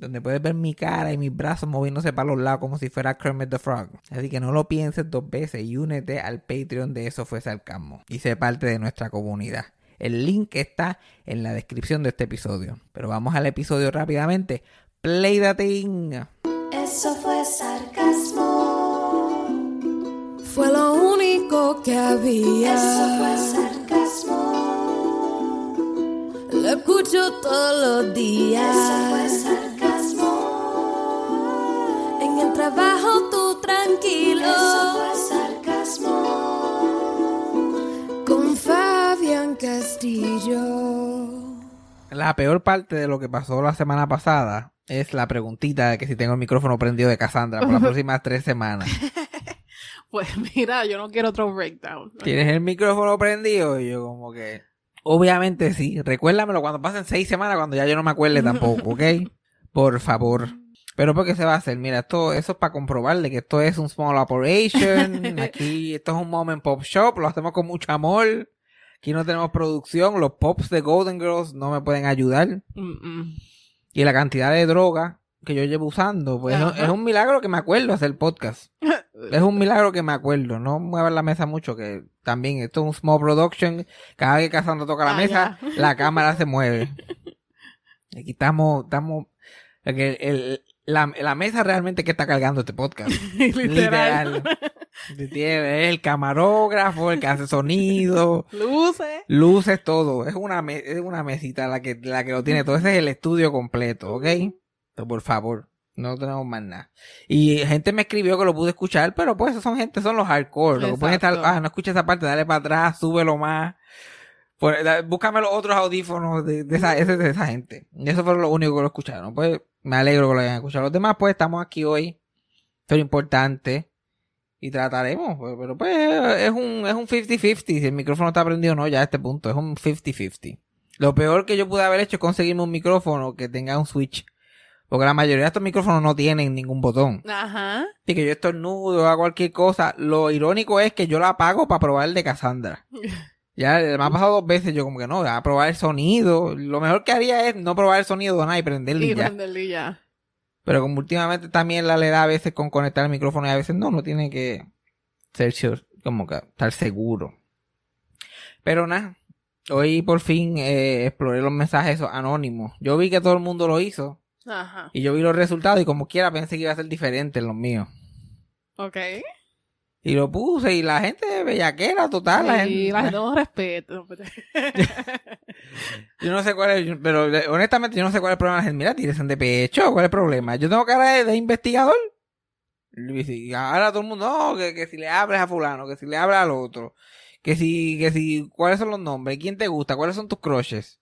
donde puedes ver mi cara y mis brazos moviéndose para los lados como si fuera Kermit the Frog. Así que no lo pienses dos veces y únete al Patreon de Eso Fue Sarcasmo y sé parte de nuestra comunidad. El link está en la descripción de este episodio. Pero vamos al episodio rápidamente. Play the thing. Eso fue sarcasmo. Fue lo único que había. Eso fue sarcasmo. Lo escucho todos los días. Eso fue sarcasmo. En el trabajo tú tranquilo. Eso fue sarcasmo. Con Fabián Castillo. La peor parte de lo que pasó la semana pasada es la preguntita de que si tengo el micrófono prendido de Cassandra por las próximas tres semanas. Pues mira, yo no quiero otro breakdown. ¿Tienes el micrófono prendido? Y yo como que... Obviamente sí. Recuérdamelo cuando pasen seis semanas, cuando ya yo no me acuerde tampoco, ¿ok? Por favor. Pero ¿por qué se va a hacer? Mira, esto, eso es para comprobarle que esto es un small operation. Aquí, esto es un mom and pop shop. Lo hacemos con mucho amor. Aquí no tenemos producción. Los pops de Golden Girls no me pueden ayudar. Y la cantidad de droga que yo llevo usando, pues es, un milagro que me acuerdo hacer podcast. Es un milagro que me acuerdo. No muevan la mesa mucho, que también esto es un small production. Cada vez que Cassandra toca la Ah, mesa, la cámara se mueve. Aquí estamos, estamos, que el- la, la mesa realmente que está cargando este podcast. Literal. Tiene el camarógrafo, el que hace sonido, Luces. luces, todo. Es una, me- es una mesita la que, la que lo tiene todo. Ese es el estudio completo, ¿ok? Entonces, por favor, no tenemos más nada. Y gente me escribió que lo pude escuchar, pero pues son gente, son los hardcore. Lo que pueden estar, ah, no escucha esa parte, dale para atrás, súbelo más. Pues, da- búscame los otros audífonos de, de esa, ese- de esa gente. Y eso fue lo único que lo escucharon. Pues me alegro que lo hayan escuchado. Los demás, pues estamos aquí hoy. Esto es importante. Y trataremos. pues, Pero pues es un, es un 50-50. Si el micrófono está prendido o no, ya a este punto. Es un 50-50. Lo peor que yo pude haber hecho es conseguirme un micrófono que tenga un switch. Porque la mayoría de estos micrófonos no tienen ningún botón. Ajá. Y que yo estornudo hago cualquier cosa. Lo irónico es que yo la apago para probar el de Cassandra. Ya me ha pasado dos veces, yo como que no, voy a probar el sonido. Lo mejor que haría es no probar el sonido de nada y prenderlo y ya. prenderle ya. Pero como últimamente también la le da a veces con conectar el micrófono y a veces no, no tiene que ser como que estar seguro. Pero nada, hoy por fin eh, exploré los mensajes esos anónimos. Yo vi que todo el mundo lo hizo Ajá. y yo vi los resultados y como quiera pensé que iba a ser diferente en los míos. Ok. Y lo puse y la gente bellaquera total. La gente, la gente no respeto. Yo no sé cuál es, pero eh, honestamente yo no sé cuál es el problema de la gente. Mira, tíresen de pecho, ¿cuál es el problema? Yo tengo cara de, de investigador. Y ahora todo el mundo, no, que, que si le hables a fulano, que si le hablas al otro, que si, que si, ¿cuáles son los nombres? ¿Quién te gusta? ¿Cuáles son tus crushes?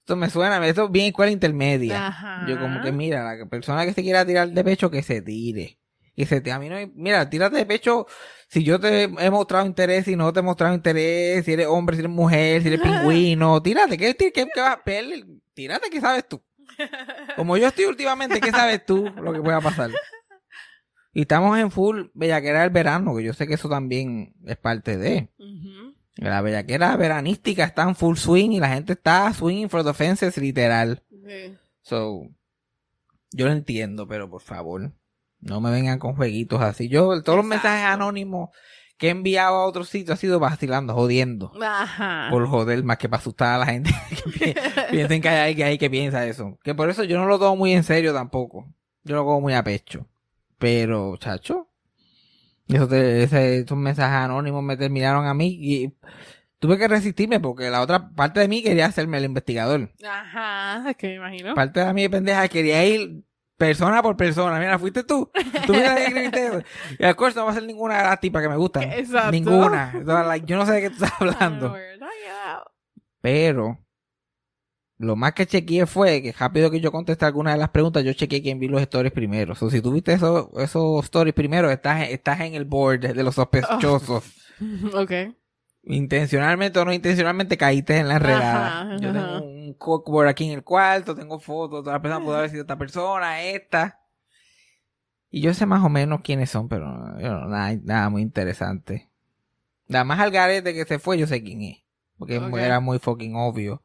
Esto me suena, esto es bien escuela intermedia. Ajá. Yo como que mira, la persona que se quiera tirar de pecho, que se tire. Y se te, a mí no hay- mira, tírate de pecho si yo te he mostrado interés, si no te he mostrado interés, si eres hombre, si eres mujer, si eres pingüino, tírate, ¿qué, qué, qué, qué vas a pelear? Tírate, ¿qué sabes tú? Como yo estoy últimamente, ¿qué sabes tú lo que pueda pasar? Y estamos en full bellaquera del verano, que yo sé que eso también es parte de. Ujú. La bellaquera veranística está en full swing y la gente está swinging for the fences literal. Sí. So, yo lo entiendo, pero por favor, no me vengan con jueguitos así. Yo, todos los mensajes anónimos que he enviado a otros sitios ha sido vacilando, jodiendo. Ajá. Por joder, más que para asustar a la gente que pi- piensen que hay alguien ahí que piensa eso. Que por eso yo no lo tomo muy en serio tampoco. Yo lo cojo muy a pecho. Pero, chacho, eso te- ese- esos mensajes anónimos me terminaron a mí y tuve que resistirme porque la otra parte de mí quería hacerme el investigador. Ajá. Es que me imagino. Parte de mí pendeja quería ir persona por persona. Mira, fuiste tú. Tú mira que escribiste eso. Y of course no va a ser ninguna de las tipas que me gustan. Exacto. Ninguna. Entonces, like, yo no sé de qué tú estás hablando. Pero lo más que chequeé fue que rápido que yo contesté algunas de las preguntas, yo chequeé quién vi los stories primero. O sea, si tú viste esos, esos stories primero, estás, estás en el board de los sospechosos. Ok. Intencionalmente o no intencionalmente caíste en la enredada. Ajá, Yo ajá. tengo un cookboard aquí en el cuarto, tengo fotos, toda la persona puede haber sido esta persona, esta. Y yo sé más o menos quiénes son, pero know, nada, nada muy interesante. Nada más al garete que se fue, yo sé quién es. Porque era muy fucking obvio.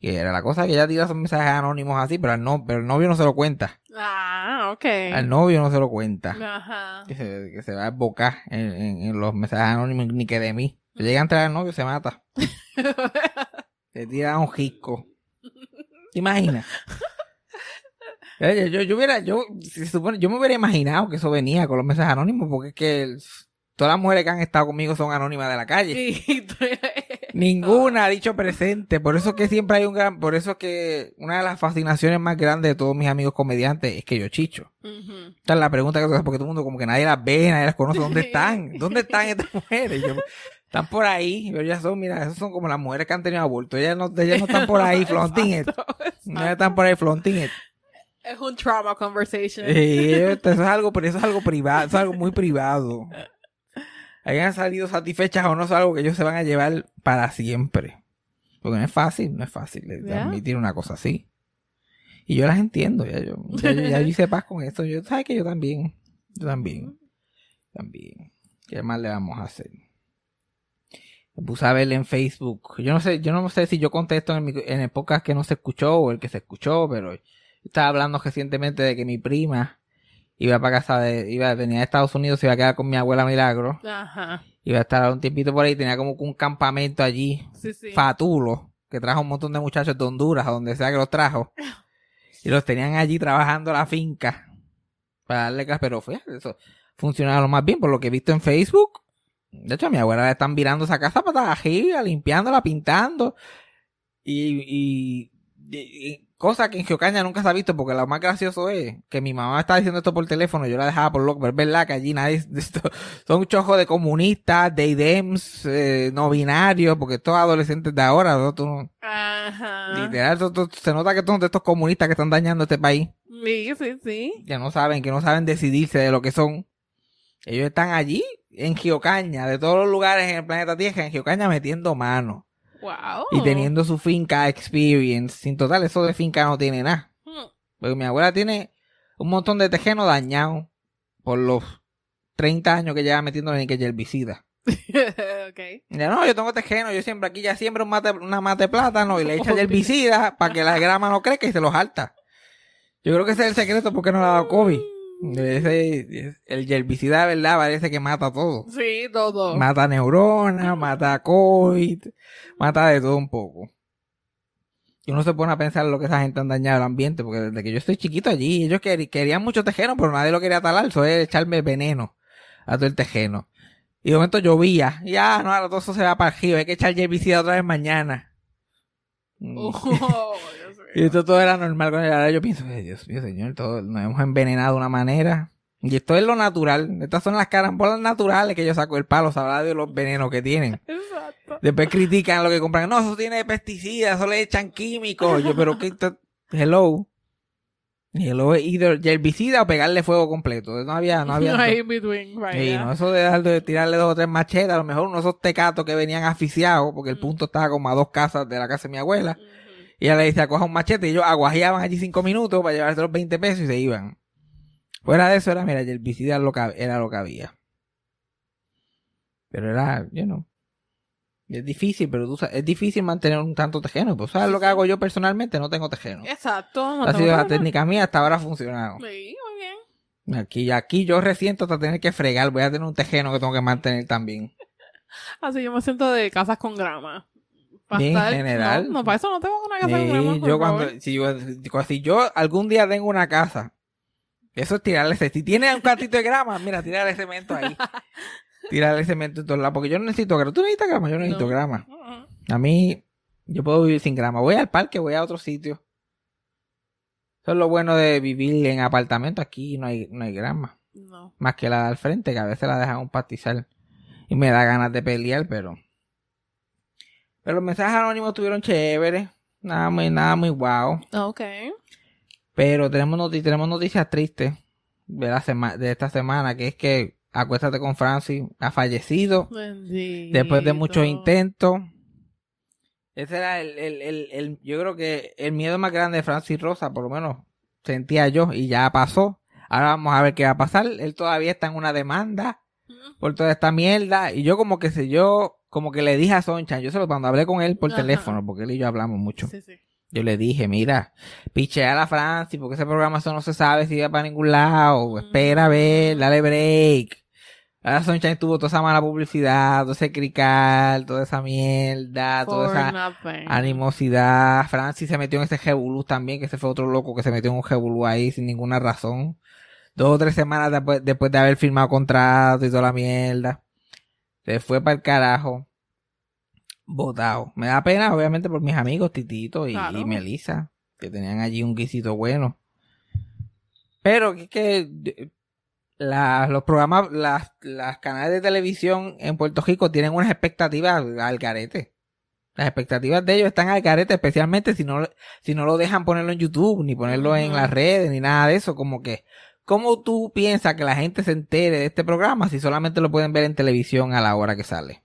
Que era la cosa que ella tira esos mensajes anónimos así, pero, al no, pero el novio no se lo cuenta. Ah, ok. Al novio no se lo cuenta. Ajá. Que se, que se va a bocar en, en- en los mensajes anónimos, ni que de mí. Llega a entrar al novio, se mata. Se tira un jisco. ¿Te imaginas? Oye, yo, yo hubiera, yo, se supone, yo me hubiera imaginado que eso venía con los mensajes anónimos, porque es que el- todas las mujeres que han estado conmigo son anónimas de la calle. Tú- Ninguna ha dicho presente. Por eso es que siempre hay un gran, por eso es que una de las fascinaciones más grandes de todos mis amigos comediantes es que yo chicho. Ujú. Esta es la pregunta que se hace, porque todo el mundo como que nadie las ve, nadie las conoce. ¿Dónde están? ¿Dónde están estas mujeres? Yo, están por ahí, pero ellas son, mira, esas son como las mujeres que han tenido aborto. Ellas no, ellas no están por ahí flaunting it. No están por ahí flaunting it. Es un trauma conversation. Sí, eso es algo, pero eso es algo privado, eso es algo muy privado. Hayan salido satisfechas o no es algo que ellos se van a llevar para siempre. Porque no es fácil, no es fácil Ya. admitir una cosa así. Y yo las entiendo, ya yo, ya, yo- ya yo hice paz con esto. Yo, sabes que yo también, yo también, también. ¿Qué más le vamos a hacer? Puse a verle en Facebook. Yo no sé, yo no sé si yo contesto en micro- en el podcast que no se escuchó o el que se escuchó, pero estaba hablando recientemente de que mi prima iba para casa de, iba, venía de Estados Unidos, se iba a quedar con mi abuela Milagro, Ajá. iba a estar un tiempito por ahí, tenía como un campamento allí, Sí, sí. fatulo, que trajo un montón de muchachos de Honduras, a donde sea que los trajo, y los tenían allí trabajando la finca, para darle gas, pero fue, eso funcionaba lo más bien, por lo que he visto en Facebook, de hecho a mi abuela le están virando esa casa para estar arriba, limpiándola, pintando, y, y, y- y cosa que en Geocaña nunca se ha visto, porque lo más gracioso es que mi mamá estaba diciendo esto por teléfono, yo la dejaba por loco, pero es verdad que allí nadie, esto, son un chojo de comunistas, de IDEMS, eh, no binarios, porque estos adolescentes de ahora, ¿no? Tú no- Ajá. literal, tú- tú- se nota que son de estos comunistas que están dañando este país, Sí, sí, sí. que no saben, que no saben decidirse de lo que son. Ellos están allí, en Geocaña, de todos los lugares en el planeta Tierra, en Geocaña metiendo mano. Wow. y teniendo su finca experience. Sin total, eso de finca no tiene nada. Hmm. Porque mi abuela tiene un montón de tejeno dañado por los 30 años que lleva metiéndole en que herbicida. Ya no, yo tengo tejeno, yo siempre aquí ya siembro un mate, una mate de plátano y le echa herbicida para que la grama no crezca y se los alta. Yo creo que ese es el secreto porque no le ha dado COVID. Ese- el herbicida verdad parece que mata todo. Sí, todo. Mata neuronas, mata COVID, mata de todo un poco. Y uno se pone a pensar lo que esa gente han dañado el ambiente, porque desde que yo estoy chiquito allí, ellos quer- querían mucho tejeno, pero nadie lo quería talar, eso es echarme veneno a todo el tejeno. Y de momento llovía, y ya, no, ahora todo eso se va para el río, hay que echar herbicida otra vez mañana. Oh. Y esto todo era normal con. Ahora yo pienso, "Ay, Dios mío, señor, todo, nos hemos envenenado de una manera. Y esto es lo natural. Estas son las carambolas naturales que yo saco el palo, sabrá de los venenos que tienen. Exacto. Después critican lo que compran. No, eso tiene pesticidas, eso le echan químicos. Yo, pero que hello. Hello, either herbicida o pegarle fuego completo. No había, no había. No hay in between, right? Sí, no, eso de, dar- de tirarle dos o tres machetas, a lo mejor uno de esos tecatos que venían asfixiados, porque el punto estaba como a dos casas de la casa de mi abuela. Y ella le decía, coja un machete. Y ellos aguajeaban allí cinco minutos para llevarse los 20 pesos y se iban. Fuera de eso era, mira, el herbicida lo que- era lo que había. Pero era, you know. Es difícil, pero tú sabes, es difícil mantener un tanto tejeno. Pues sabes lo que hago yo personalmente, no tengo tejeno. Exacto. no Ha sido la técnica mía, hasta ahora ha funcionado. Sí, muy bien. Aquí, aquí yo resiento hasta tener que fregar. Voy a tener un tejeno que tengo que mantener también. Así yo me siento de casas con grama. Pa' Bien, estar- general. No, no, para eso no tengo una casa Sí, con yo cuando, si yo, si yo algún día tengo una casa, eso es tirarle cemento. Si tiene un catito de grama, mira, tirarle cemento ahí. tirarle cemento en todos lados. Porque yo no necesito grama. Tú necesitas grama, yo no necesito No. grama. A mí, yo puedo vivir sin grama. Voy al parque, voy a otro sitio. Eso es lo bueno de vivir en apartamento. Aquí no hay, no hay grama. No. Más que la de al frente, que a veces la dejan un pastizal. Y me da ganas de pelear, pero. Pero los mensajes anónimos estuvieron chéveres. Nada muy, nada muy guau. Ok. Pero tenemos, noti- tenemos noticias tristes de, la sema- de esta semana, que es que Acuéstate con Francis ha fallecido Bendito. después de muchos intentos. Ese era el, el, el, el- yo creo que el miedo más grande de Francis Rosa, por lo menos sentía yo, y ya pasó. Ahora vamos a ver qué va a pasar. Él todavía está en una demanda por toda esta mierda. Y yo como que sé yo, como que le dije a Sonchan, yo solo cuando hablé con él por Ajá. teléfono, porque él y yo hablamos mucho. Sí, sí. Yo le dije, mira, pichea a la Francis, porque ese programa eso no se sabe si va para ningún lado. Espera a ver, dale break. Ahora Sunshine tuvo toda esa mala publicidad, todo ese crical, toda esa mierda, toda esa nothing. animosidad. Francis se metió en ese jebulú también, que ese fue otro loco que se metió en un jebulú ahí sin ninguna razón. Dos o tres semanas después, después de haber firmado contrato y toda la mierda. Se fue para el carajo. Botado. Me da pena, obviamente, por mis amigos Titito y, Claro. y Melissa, que tenían allí un guisito bueno. Pero que, que la- los programas, las, las canales de televisión en Puerto Rico tienen unas expectativas al, garete. Las expectativas de ellos están al garete, especialmente si no, si no lo dejan ponerlo en YouTube, ni ponerlo en las redes, ni nada de eso. Como que, ¿cómo tú piensas que la gente se entere de este programa si solamente lo pueden ver en televisión a la hora que sale?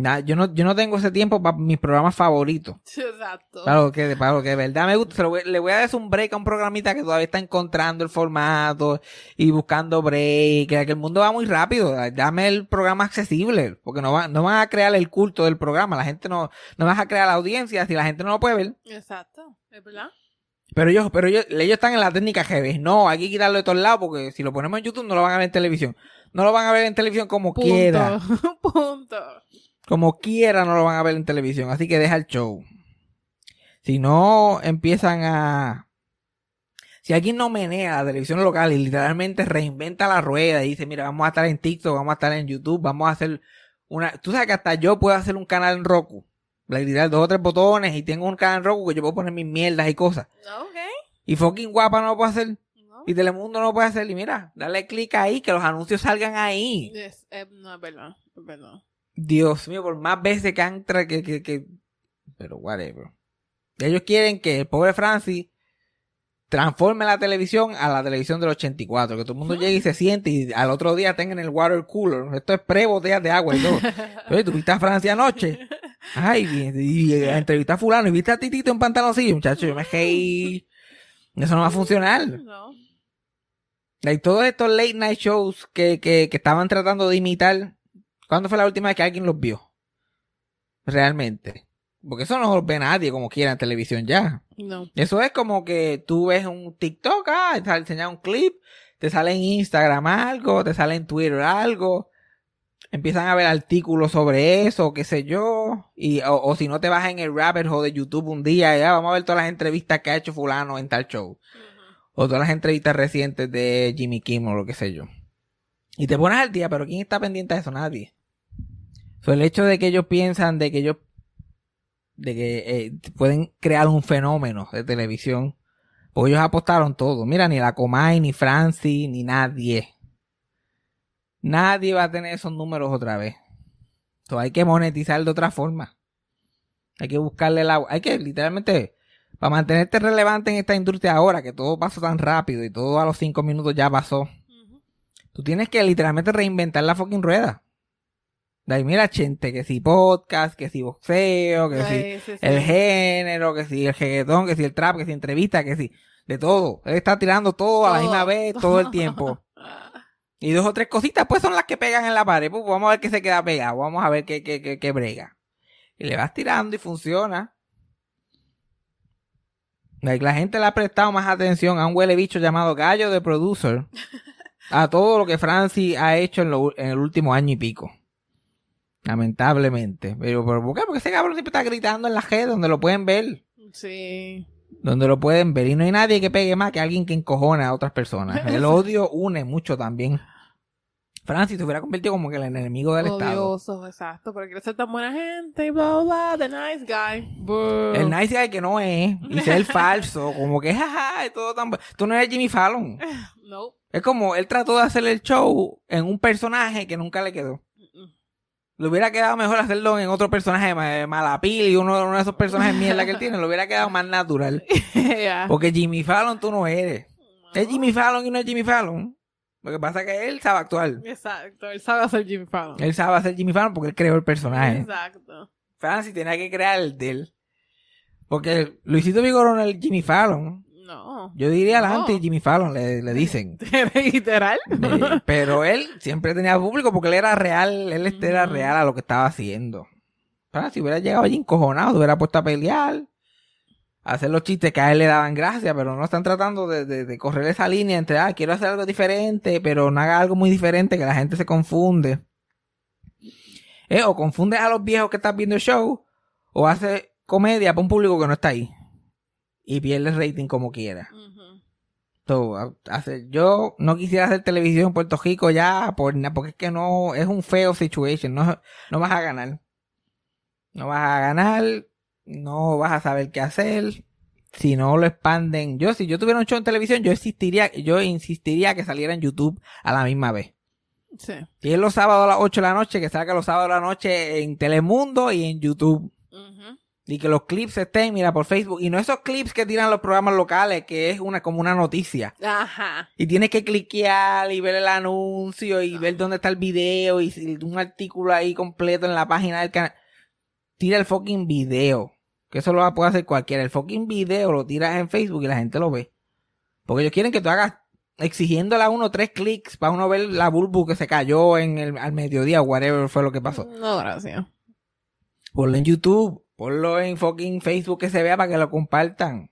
Na- yo no, yo no tengo ese tiempo para mis programas favoritos. Exacto. Para lo que, para lo que de verdad me gusta. Voy- le voy a dar un break a un programita que todavía está encontrando el formato y buscando break. Que el mundo va muy rápido. Dame el programa accesible. Porque no, va, no van a crear el culto del programa. La gente no, no vas a crear la audiencia si la gente no lo puede ver. Exacto. ¿Es verdad? Pero ellos, pero ellos, ellos están en la técnica heavy. No, hay que quitarlo de todos lados porque si lo ponemos en YouTube no lo van a ver en televisión. No lo van a ver en televisión como Punto. quiera. Punto. Como quiera no lo van a ver en televisión, así que deja el show. Si no empiezan a... Si alguien no menea la televisión local y literalmente reinventa la rueda y dice, mira, vamos a estar en TikTok, vamos a estar en YouTube, vamos a hacer una... Tú sabes que hasta yo puedo hacer un canal en Roku. Le dos o tres botones y tengo un canal en Roku que yo puedo poner mis mierdas y cosas. Ok. Y fucking guapa no lo puedo hacer. No. Y Telemundo no lo puede hacer. Y mira, dale clic ahí, que los anuncios salgan ahí. Es- no es verdad. Es verdad. Dios mío, por más veces que han tra que, que, que... Pero whatever. Ellos quieren que el pobre Francis transforme la televisión a la televisión del 84. Que todo el mundo llegue y se siente y al otro día tengan el water cooler. Esto es pre botellas de agua y todo. Oye, ¿tú viste a Francia anoche? Ay, y, y entrevisté a fulano y viste a Titito en pantaloncillo. Muchacho, yo me reí. Eso no va a funcionar. No. Todos estos late night shows que, que, que estaban tratando de imitar, ¿cuándo fue la última vez que alguien los vio? Realmente. Porque eso no lo ve nadie como quiera en televisión ya. No. Eso es como que tú ves un TikTok, ah, te sale enseñar un clip, te sale en Instagram algo, te sale en Twitter algo, empiezan a ver artículos sobre eso, qué sé yo, y, o, o si no te vas en el rabbit hole de YouTube un día, ya vamos a ver todas las entrevistas que ha hecho fulano en tal show o todas las entrevistas recientes de Jimmy Kimmel o lo que sé yo. Y te pones al día, pero ¿quién está pendiente de eso? Nadie. So, el hecho de que ellos piensan de que ellos de que eh, pueden crear un fenómeno de televisión, pues ellos apostaron todo. Mira, ni la Comay, ni Francis, ni nadie. Nadie va a tener esos números otra vez. So, hay que monetizar de otra forma. Hay que buscarle la... Hay que literalmente para mantenerte relevante en esta industria ahora, que todo pasa tan rápido y todo a los cinco minutos ya pasó, tú tienes que literalmente reinventar la fucking rueda. De ahí mira, gente, que si podcast, que si boxeo, que si Ay, sí, sí. el género, que si el reggaetón, que si el trap, que si entrevista, que si de todo. Él está tirando todo a la misma vez, todo el tiempo. Y dos o tres cositas, pues son las que pegan en la pared. Pues vamos a ver qué se queda pegado. Vamos a ver qué, qué, qué, qué brega. Y le vas tirando y funciona. La gente le ha prestado más atención a un huele bicho llamado Gallo de Producer. A todo lo que Francis ha hecho en, lo- en el último año y pico. Lamentablemente. Pero, ¿pero ¿por qué? Porque ese cabrón siempre está gritando en la red donde lo pueden ver. Sí. Donde lo pueden ver. Y no hay nadie que pegue más que alguien que encojona a otras personas. El odio une mucho también. Francis se hubiera convertido como que el enemigo del Estado. Odioso, exacto. Pero quiere ser tan buena gente y bla, bla, bla. The nice guy. Boo. El nice guy que no es. Y ser falso. Como que jaja, y todo tan... Tú no eres Jimmy Fallon. No. Es como él trató de hacer el show en un personaje que nunca le quedó. Le hubiera quedado mejor hacerlo en otro personaje ma- malapil y uno, uno de esos personajes mierda que él tiene. Le hubiera quedado más natural. Porque Jimmy Fallon tú no eres. Es Jimmy Fallon y no es Jimmy Fallon. Lo que pasa es que él sabe actuar. Exacto. Él sabe hacer Jimmy Fallon. Él sabe hacer Jimmy Fallon porque él creó el personaje. Exacto. Francis tenía que crear el de él. Porque Luisito Vigorón es el Jimmy Fallon. No. Yo diría la No. anti Jimmy Fallon, le, le dicen. Literal. Eh, pero él siempre tenía público porque él era real, él este era Ujú. real a lo que estaba haciendo. Pero si hubiera llegado allí encojonado, se hubiera puesto a pelear, a hacer los chistes que a él le daban gracia, pero no están tratando de, de- de correr esa línea entre, ah, quiero hacer algo diferente, pero no haga algo muy diferente que la gente se confunde. Eh, o confundes a los viejos que están viendo el show, o hace comedia para un público que no está ahí. Y pierde rating como quiera. A- hacer- yo no quisiera hacer televisión en Puerto Rico ya por, porque es que no es un feo situation no, no vas a ganar no vas a ganar no vas a saber qué hacer si no lo expanden yo si yo tuviera un show en televisión yo insistiría yo insistiría que saliera en YouTube a la misma vez Sí. si es los sábados a las 8 de la noche que salga los sábados a la noche en Telemundo y en YouTube. Y que los clips estén mira por Facebook y no esos clips que tiran los programas locales que es una como una noticia Ajá. y tienes que cliquear y ver el anuncio y ver dónde está el video y si- un artículo ahí completo en la página del canal. Tira el fucking video. Que eso lo puede hacer cualquiera. El fucking video lo tiras en Facebook y la gente lo ve. Porque ellos quieren que tú hagas exigiéndole a uno tres clics para uno ver la bulbu que se cayó en el, al mediodía o whatever fue lo que pasó. No, gracias. Ponlo en YouTube, ponlo en fucking Facebook que se vea para que lo compartan.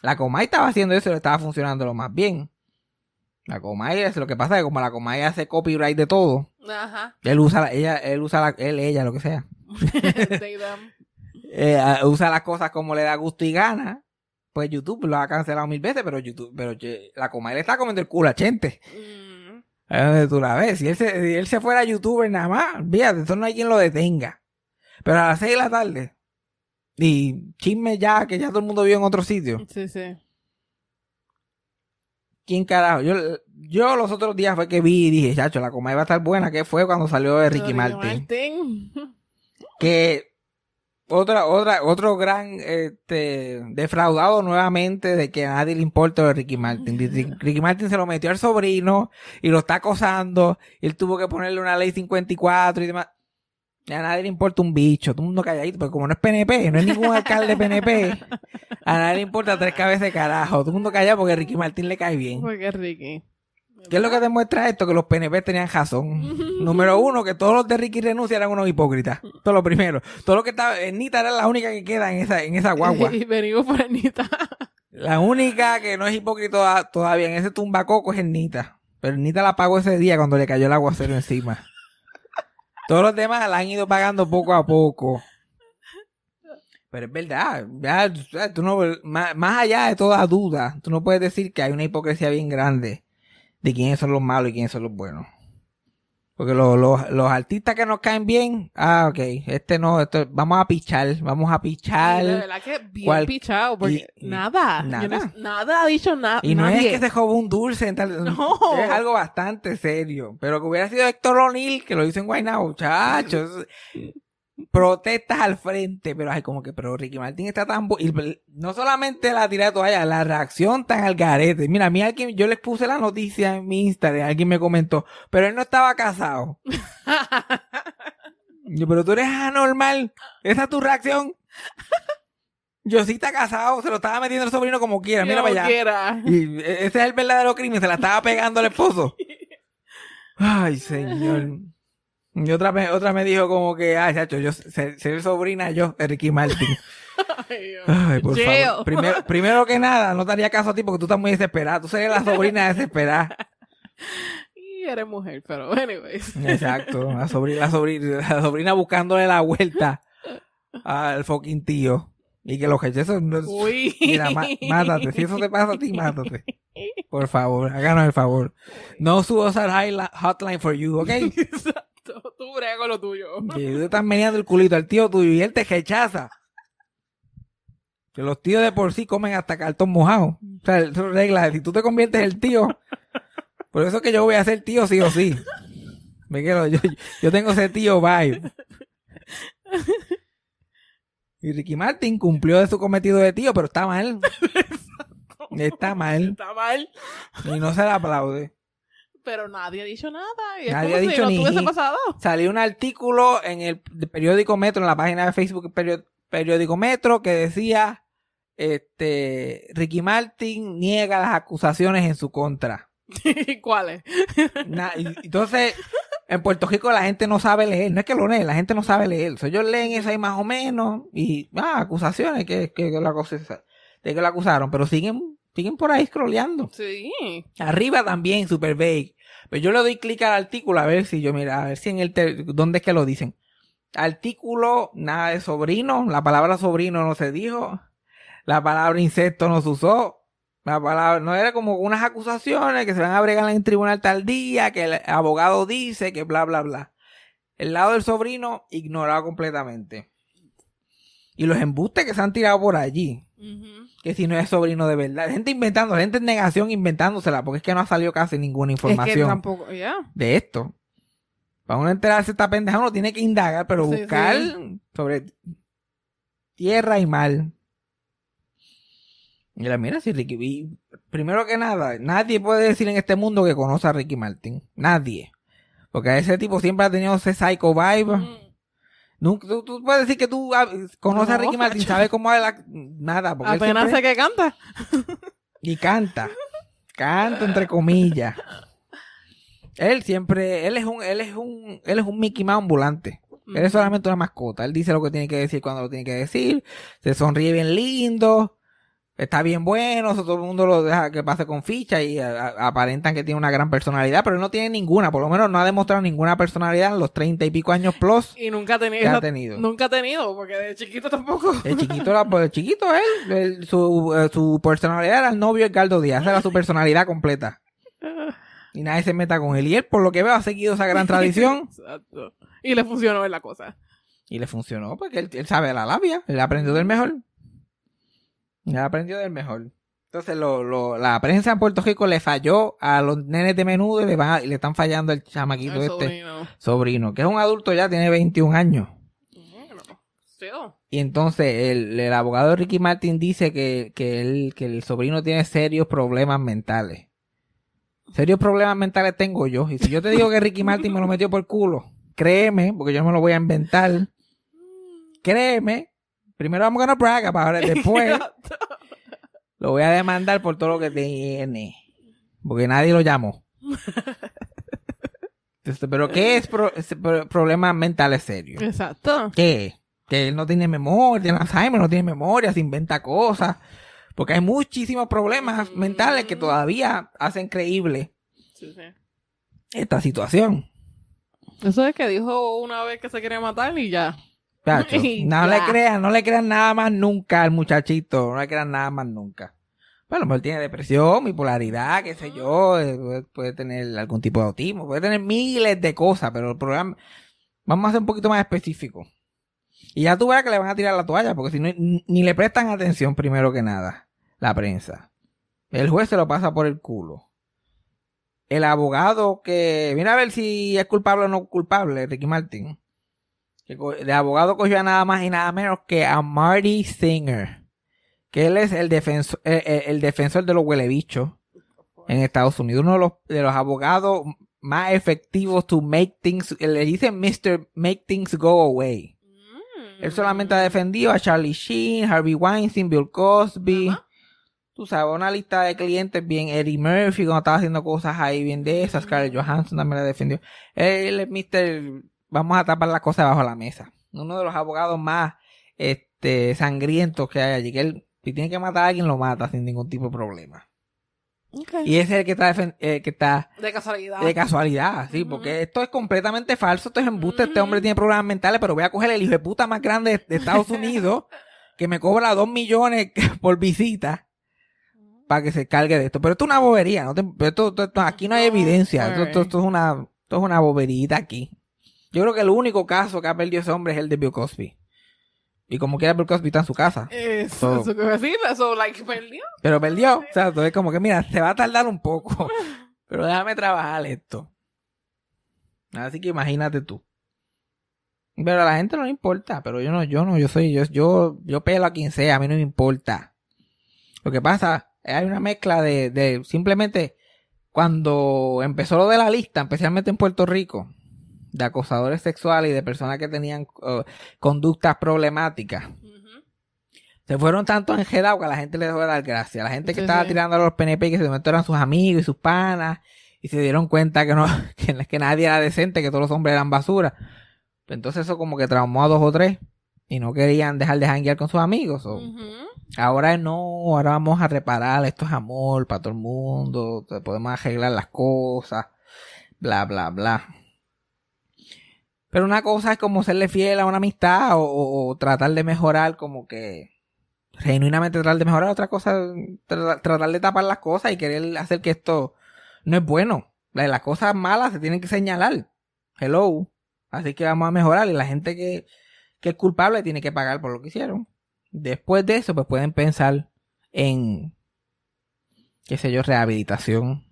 La Comay estaba haciendo eso y le estaba funcionando lo más bien. La Comay es lo que pasa es que como la Comay hace copyright de todo, Ajá. él usa la- ella, él usa la, él, ella, lo que sea. Eh, ah, usa las cosas como le da gusto y gana. Pues YouTube lo ha cancelado mil veces, pero YouTube, pero la Comay le está comiendo el culo a Chente. Mm. Ahí es donde tú la ves. Si él se, si él se fuera youtuber nada más, fíjate, eso no hay quien lo detenga. Pero a las seis de la tarde. Y chisme ya, que ya todo el mundo vio en otro sitio. Sí, sí. ¿Quién carajo? Yo, yo los otros días fue que vi y dije, chacho, la coma iba a estar buena. que fue cuando salió de Ricky Martin? Martin. Que otra, otra, otro gran este, defraudado nuevamente de que a nadie le importa lo de Ricky Martin. Ricky Ricky Martin se lo metió al sobrino y lo está acosando. Y él tuvo que ponerle una ley 54 y demás. A nadie le importa un bicho, todo el mundo calladito, porque como no es PNP, no es ningún alcalde PNP, a nadie le importa tres cabezas de carajo, todo el mundo callado porque Ricky Martin le cae bien. Porque Ricky. ¿Qué es lo que demuestra esto? Que los PNP tenían razón. Número uno, que todos los de Ricky Renuncia eran unos hipócritas. Esto es lo primero. Todo lo que estaba, Nita era la única que queda en esa, en esa guagua. Y venimos por Anita. La única que no es hipócrita todavía en ese tumbacoco es Ernita. Pero Ernita la pagó ese día cuando le cayó el aguacero encima. Todos los demás la han ido pagando poco a poco. Pero es verdad, ya, tú no, más, más allá de toda duda, tú no puedes decir que hay una hipocresía bien grande de quiénes son los malos y quiénes son los buenos. Porque los, los, los artistas que nos caen bien, ah, ok, este no, esto, vamos a pichar, vamos a pichar. De verdad que bien pichado. Porque Y- y- nada. nada. No- nada ha dicho nada. Y no nadie. es que se robó un dulce, en tal- No. es algo bastante serio. Pero que hubiera sido Héctor O'Neill, que lo hizo en Guaynabo, muchachos. Protestas al frente, pero ay, como que, pero Ricky Martin está tan... y no solamente la tirada de toalla, la reacción tan al garete. Mira, a mí alguien, yo les puse la noticia en mi Instagram, alguien me comentó, pero él no estaba casado. Yo, pero tú eres anormal. Esa es tu reacción. Yo sí está casado, se lo estaba metiendo el sobrino como quiera, mira para allá. quiera. Y ese es el verdadero crimen, se la estaba pegando al esposo. Ay, señor. Y otra me, otra me dijo como que, ay, chacho, yo ser, ser sobrina yo de Ricky Martin. Ay, Dios. Ay, por favor. Primero, primero que nada, no te haría caso a ti porque tú estás muy desesperada. Tú serías la sobrina desesperada. Y eres mujer, pero anyways. Exacto. La sobrina, la sobrina, la sobrina buscándole la vuelta al fucking tío. Y que los eso no es- Uy. Mira, má- mátate. Si eso te pasa a ti, mátate. Por favor, háganos el favor. No subo esa highla- hotline for you, ¿ok? Tú brega con lo tuyo. Que tú estás meneando el culito al tío tuyo y él te rechaza. Que los tíos de por sí comen hasta cartón mojado. O sea, eso es regla. Si tú te conviertes en el tío, por eso es que yo voy a ser tío sí o sí. Me quedo, yo, yo tengo ese tío vibe. Y Ricky Martin cumplió de su cometido de tío, pero está mal. Está mal. Está mal. Y no se le aplaude. Pero nadie ha dicho nada. Y es Nadie como ha si dicho no ni tuviese pasado. Salió un artículo en el periódico Metro, en la página de Facebook periódico Metro, que decía, este, Ricky Martin niega las acusaciones en su contra. ¿Cuáles? Y- entonces, en Puerto Rico la gente no sabe leer, no es que lo leen, la gente no sabe leer. So, ellos leen eso ahí más o menos y, ah, acusaciones, que, que, que la cosa es- de que lo acusaron, pero siguen, siguen por ahí scrolleando. Sí. Arriba también, super vague. Pero yo le doy clic al artículo a ver si yo, mira, a ver si en el, dónde es que lo dicen. Artículo, nada de sobrino, la palabra sobrino no se dijo, la palabra insecto no se usó, la palabra, no era como unas acusaciones que se van a bregar en el tribunal tal día, que el abogado dice, que bla, bla, bla. El lado del sobrino, ignorado completamente. Y los embustes que se han tirado por allí. Que si no es sobrino de verdad. Gente inventando, gente en negación inventándosela, porque es que no ha salido casi ninguna Es que información tampoco, de esto. Para uno enterarse esta pendeja, uno tiene que indagar, pero Sí, buscar sí. sobre tierra y mar. Mira, mira, si Ricky, primero que nada, nadie puede decir en este mundo que conoce a Ricky Martin. Nadie. Porque ese tipo siempre ha tenido ese psycho vibe. Mm. Nunca, tú, tú puedes decir que tú ah, conoces a No, Ricky Martin, sabes cómo habla, nada. Porque Apenas siempre- sé que canta. y canta. Canta entre comillas. Él siempre, él es un, él es un, él es un Mickey Mouse ambulante. Él es solamente una mascota. Él dice lo que tiene que decir cuando lo tiene que decir. Se sonríe bien lindo. Está bien bueno. Todo el mundo lo deja que pase con ficha y a- a- aparentan que tiene una gran personalidad, pero él no tiene ninguna. Por lo menos no ha demostrado ninguna personalidad en los treinta y pico años plus Y nunca ha tenido. que ha tenido. Nunca ha tenido, porque de chiquito tampoco. El chiquito, era, pues, el chiquito él, el- su, eh, su personalidad era el novio Edgardo Díaz, esa era su personalidad completa. Y nadie se meta con él. Y él, por lo que veo, ha seguido esa gran tradición Exacto. Y le funcionó en la cosa. y le funcionó porque él, él sabe la labia, él aprendió del mejor. Él aprendió del mejor. Entonces, lo, lo- la prensa en Puerto Rico le falló a los nenes de menudo y le, van a- y le están fallando el chamaquito El este sobrino. sobrino, que es un adulto ya, tiene 21 años. Bueno. Y entonces el, el abogado Ricky Martin dice que, que, él, que el sobrino tiene serios problemas mentales. Serios problemas mentales tengo yo. Y si yo te digo que Ricky Martin me lo metió por culo, créeme, porque yo no me lo voy a inventar. Créeme. Primero vamos a braga para después lo voy a demandar por todo lo que tiene. Porque nadie lo llamó. Entonces, Pero ¿qué es pro- pro- problemas mentales serios? Exacto. ¿Qué? Que él no tiene memoria, tiene Alzheimer, no tiene memoria, se inventa cosas. Porque hay muchísimos problemas mentales que todavía hacen creíble Sí, sí. esta situación. Eso es que dijo una vez que se quería matar y ya. No le crean, no le crean nada más nunca al muchachito, no le crean nada más nunca. Bueno, pues él tiene depresión, bipolaridad, qué sé yo, eh, puede, tener algún tipo de autismo, puede tener miles de cosas, pero el programa, vamos a ser un poquito más específico. Y ya tú verás que le van a tirar la toalla, porque si no, ni ni le prestan atención primero que nada, la prensa. El juez se lo pasa por el culo. El abogado que, mira a ver si es culpable o no culpable, Ricky Martin. De abogado cogió a nada más y nada menos que a Marty Singer. Que él es el defensor, el, el- el defensor de los huelebichos en Estados Unidos. Uno de los, de los abogados más efectivos to make things, le dicen Mr. Make Things Go Away. Mm. Él solamente ha defendido a Charlie Sheen, Harvey Weinstein, Bill Cosby. Tú sabes, una lista de clientes bien. Eddie Murphy, cuando estaba haciendo cosas ahí bien de esas. Scarlett Johansson también la defendió. Él es Mr. Vamos a tapar las cosas bajo la mesa. Uno de los abogados más este, sangrientos que hay allí. Que él, si tiene que matar a alguien, lo mata sin ningún tipo de problema. Y ese es el que está, eh, que está De casualidad. de casualidad, sí, porque esto es completamente falso, esto es embuste, este hombre tiene problemas mentales, pero voy a coger el hijo de puta más grande de- de Estados Unidos, que me cobra dos millones por visita, para que se cargue de esto. Pero esto es una bobería, ¿no? te- esto, esto- esto- aquí no hay evidencia, esto es una, esto es una boberita aquí. Yo creo que el único caso que ha perdido ese hombre es el de Bill Cosby. Y como quiera Bill Cosby está en su casa. Eso, So- eso que decir, eso, like, perdió. Pero perdió. O sea, entonces como que mira, se va a tardar un poco. Pero déjame trabajar esto. Así que imagínate tú. Pero a la gente no le importa. Pero yo no, yo no, yo soy, yo, yo, yo pelo a quien sea, a mí no me importa. Lo que pasa, hay una mezcla de, de simplemente cuando empezó lo de la lista, especialmente en Puerto Rico, de acosadores sexuales y de personas que tenían conductas problemáticas se fueron tanto enjedados que a la gente le dejó de dar gracia. La gente que Sí, estaba sí. tirando a los PNP que de momento eran sus amigos y sus panas y se dieron cuenta que no que, que nadie era decente, que todos los hombres eran basura. Entonces eso como que traumó a dos o tres y no querían dejar de janguear con sus amigos. Ujú. Ahora no, ahora vamos a reparar, esto es amor para todo el mundo, podemos arreglar las cosas, bla, bla, bla. Pero una cosa es como serle fiel a una amistad o, tratar de mejorar como que genuinamente tratar de mejorar, otra cosa tra- tratar de tapar las cosas y querer hacer que esto no es bueno. La- Las cosas malas se tienen que señalar. Hello. Así que vamos a mejorar y la gente que, que es culpable tiene que pagar por lo que hicieron. Después de eso, pues pueden pensar en, qué sé yo, rehabilitación.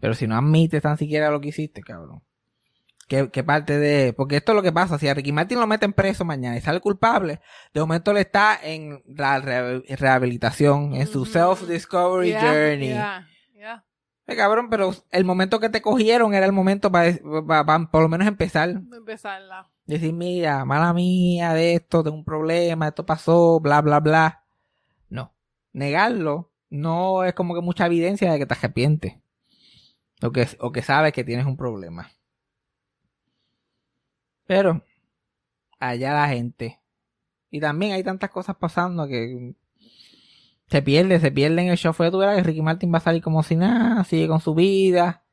Pero si no admites tan siquiera lo que hiciste, cabrón. ¿Qué, qué parte de...? Porque esto es lo que pasa. Si a Ricky Martin lo meten preso mañana y sale culpable, de momento le está en la re- rehabilitación, en su self-discovery Yeah, journey. yeah, yeah. Eh, cabrón, pero el momento que te cogieron era el momento para, por lo menos empezar. Empezarla. Decir, mira, mala mía de esto, tengo un problema, esto pasó, bla, bla, bla. No. Negarlo no es como que mucha evidencia de que te arrepientes. O que, o que sabes que tienes un problema. Pero, allá la gente. Y también hay tantas cosas pasando que se pierde, se pierde en el show. Fue tú verás que Ricky Martin va a salir como si nada, sigue con su vida.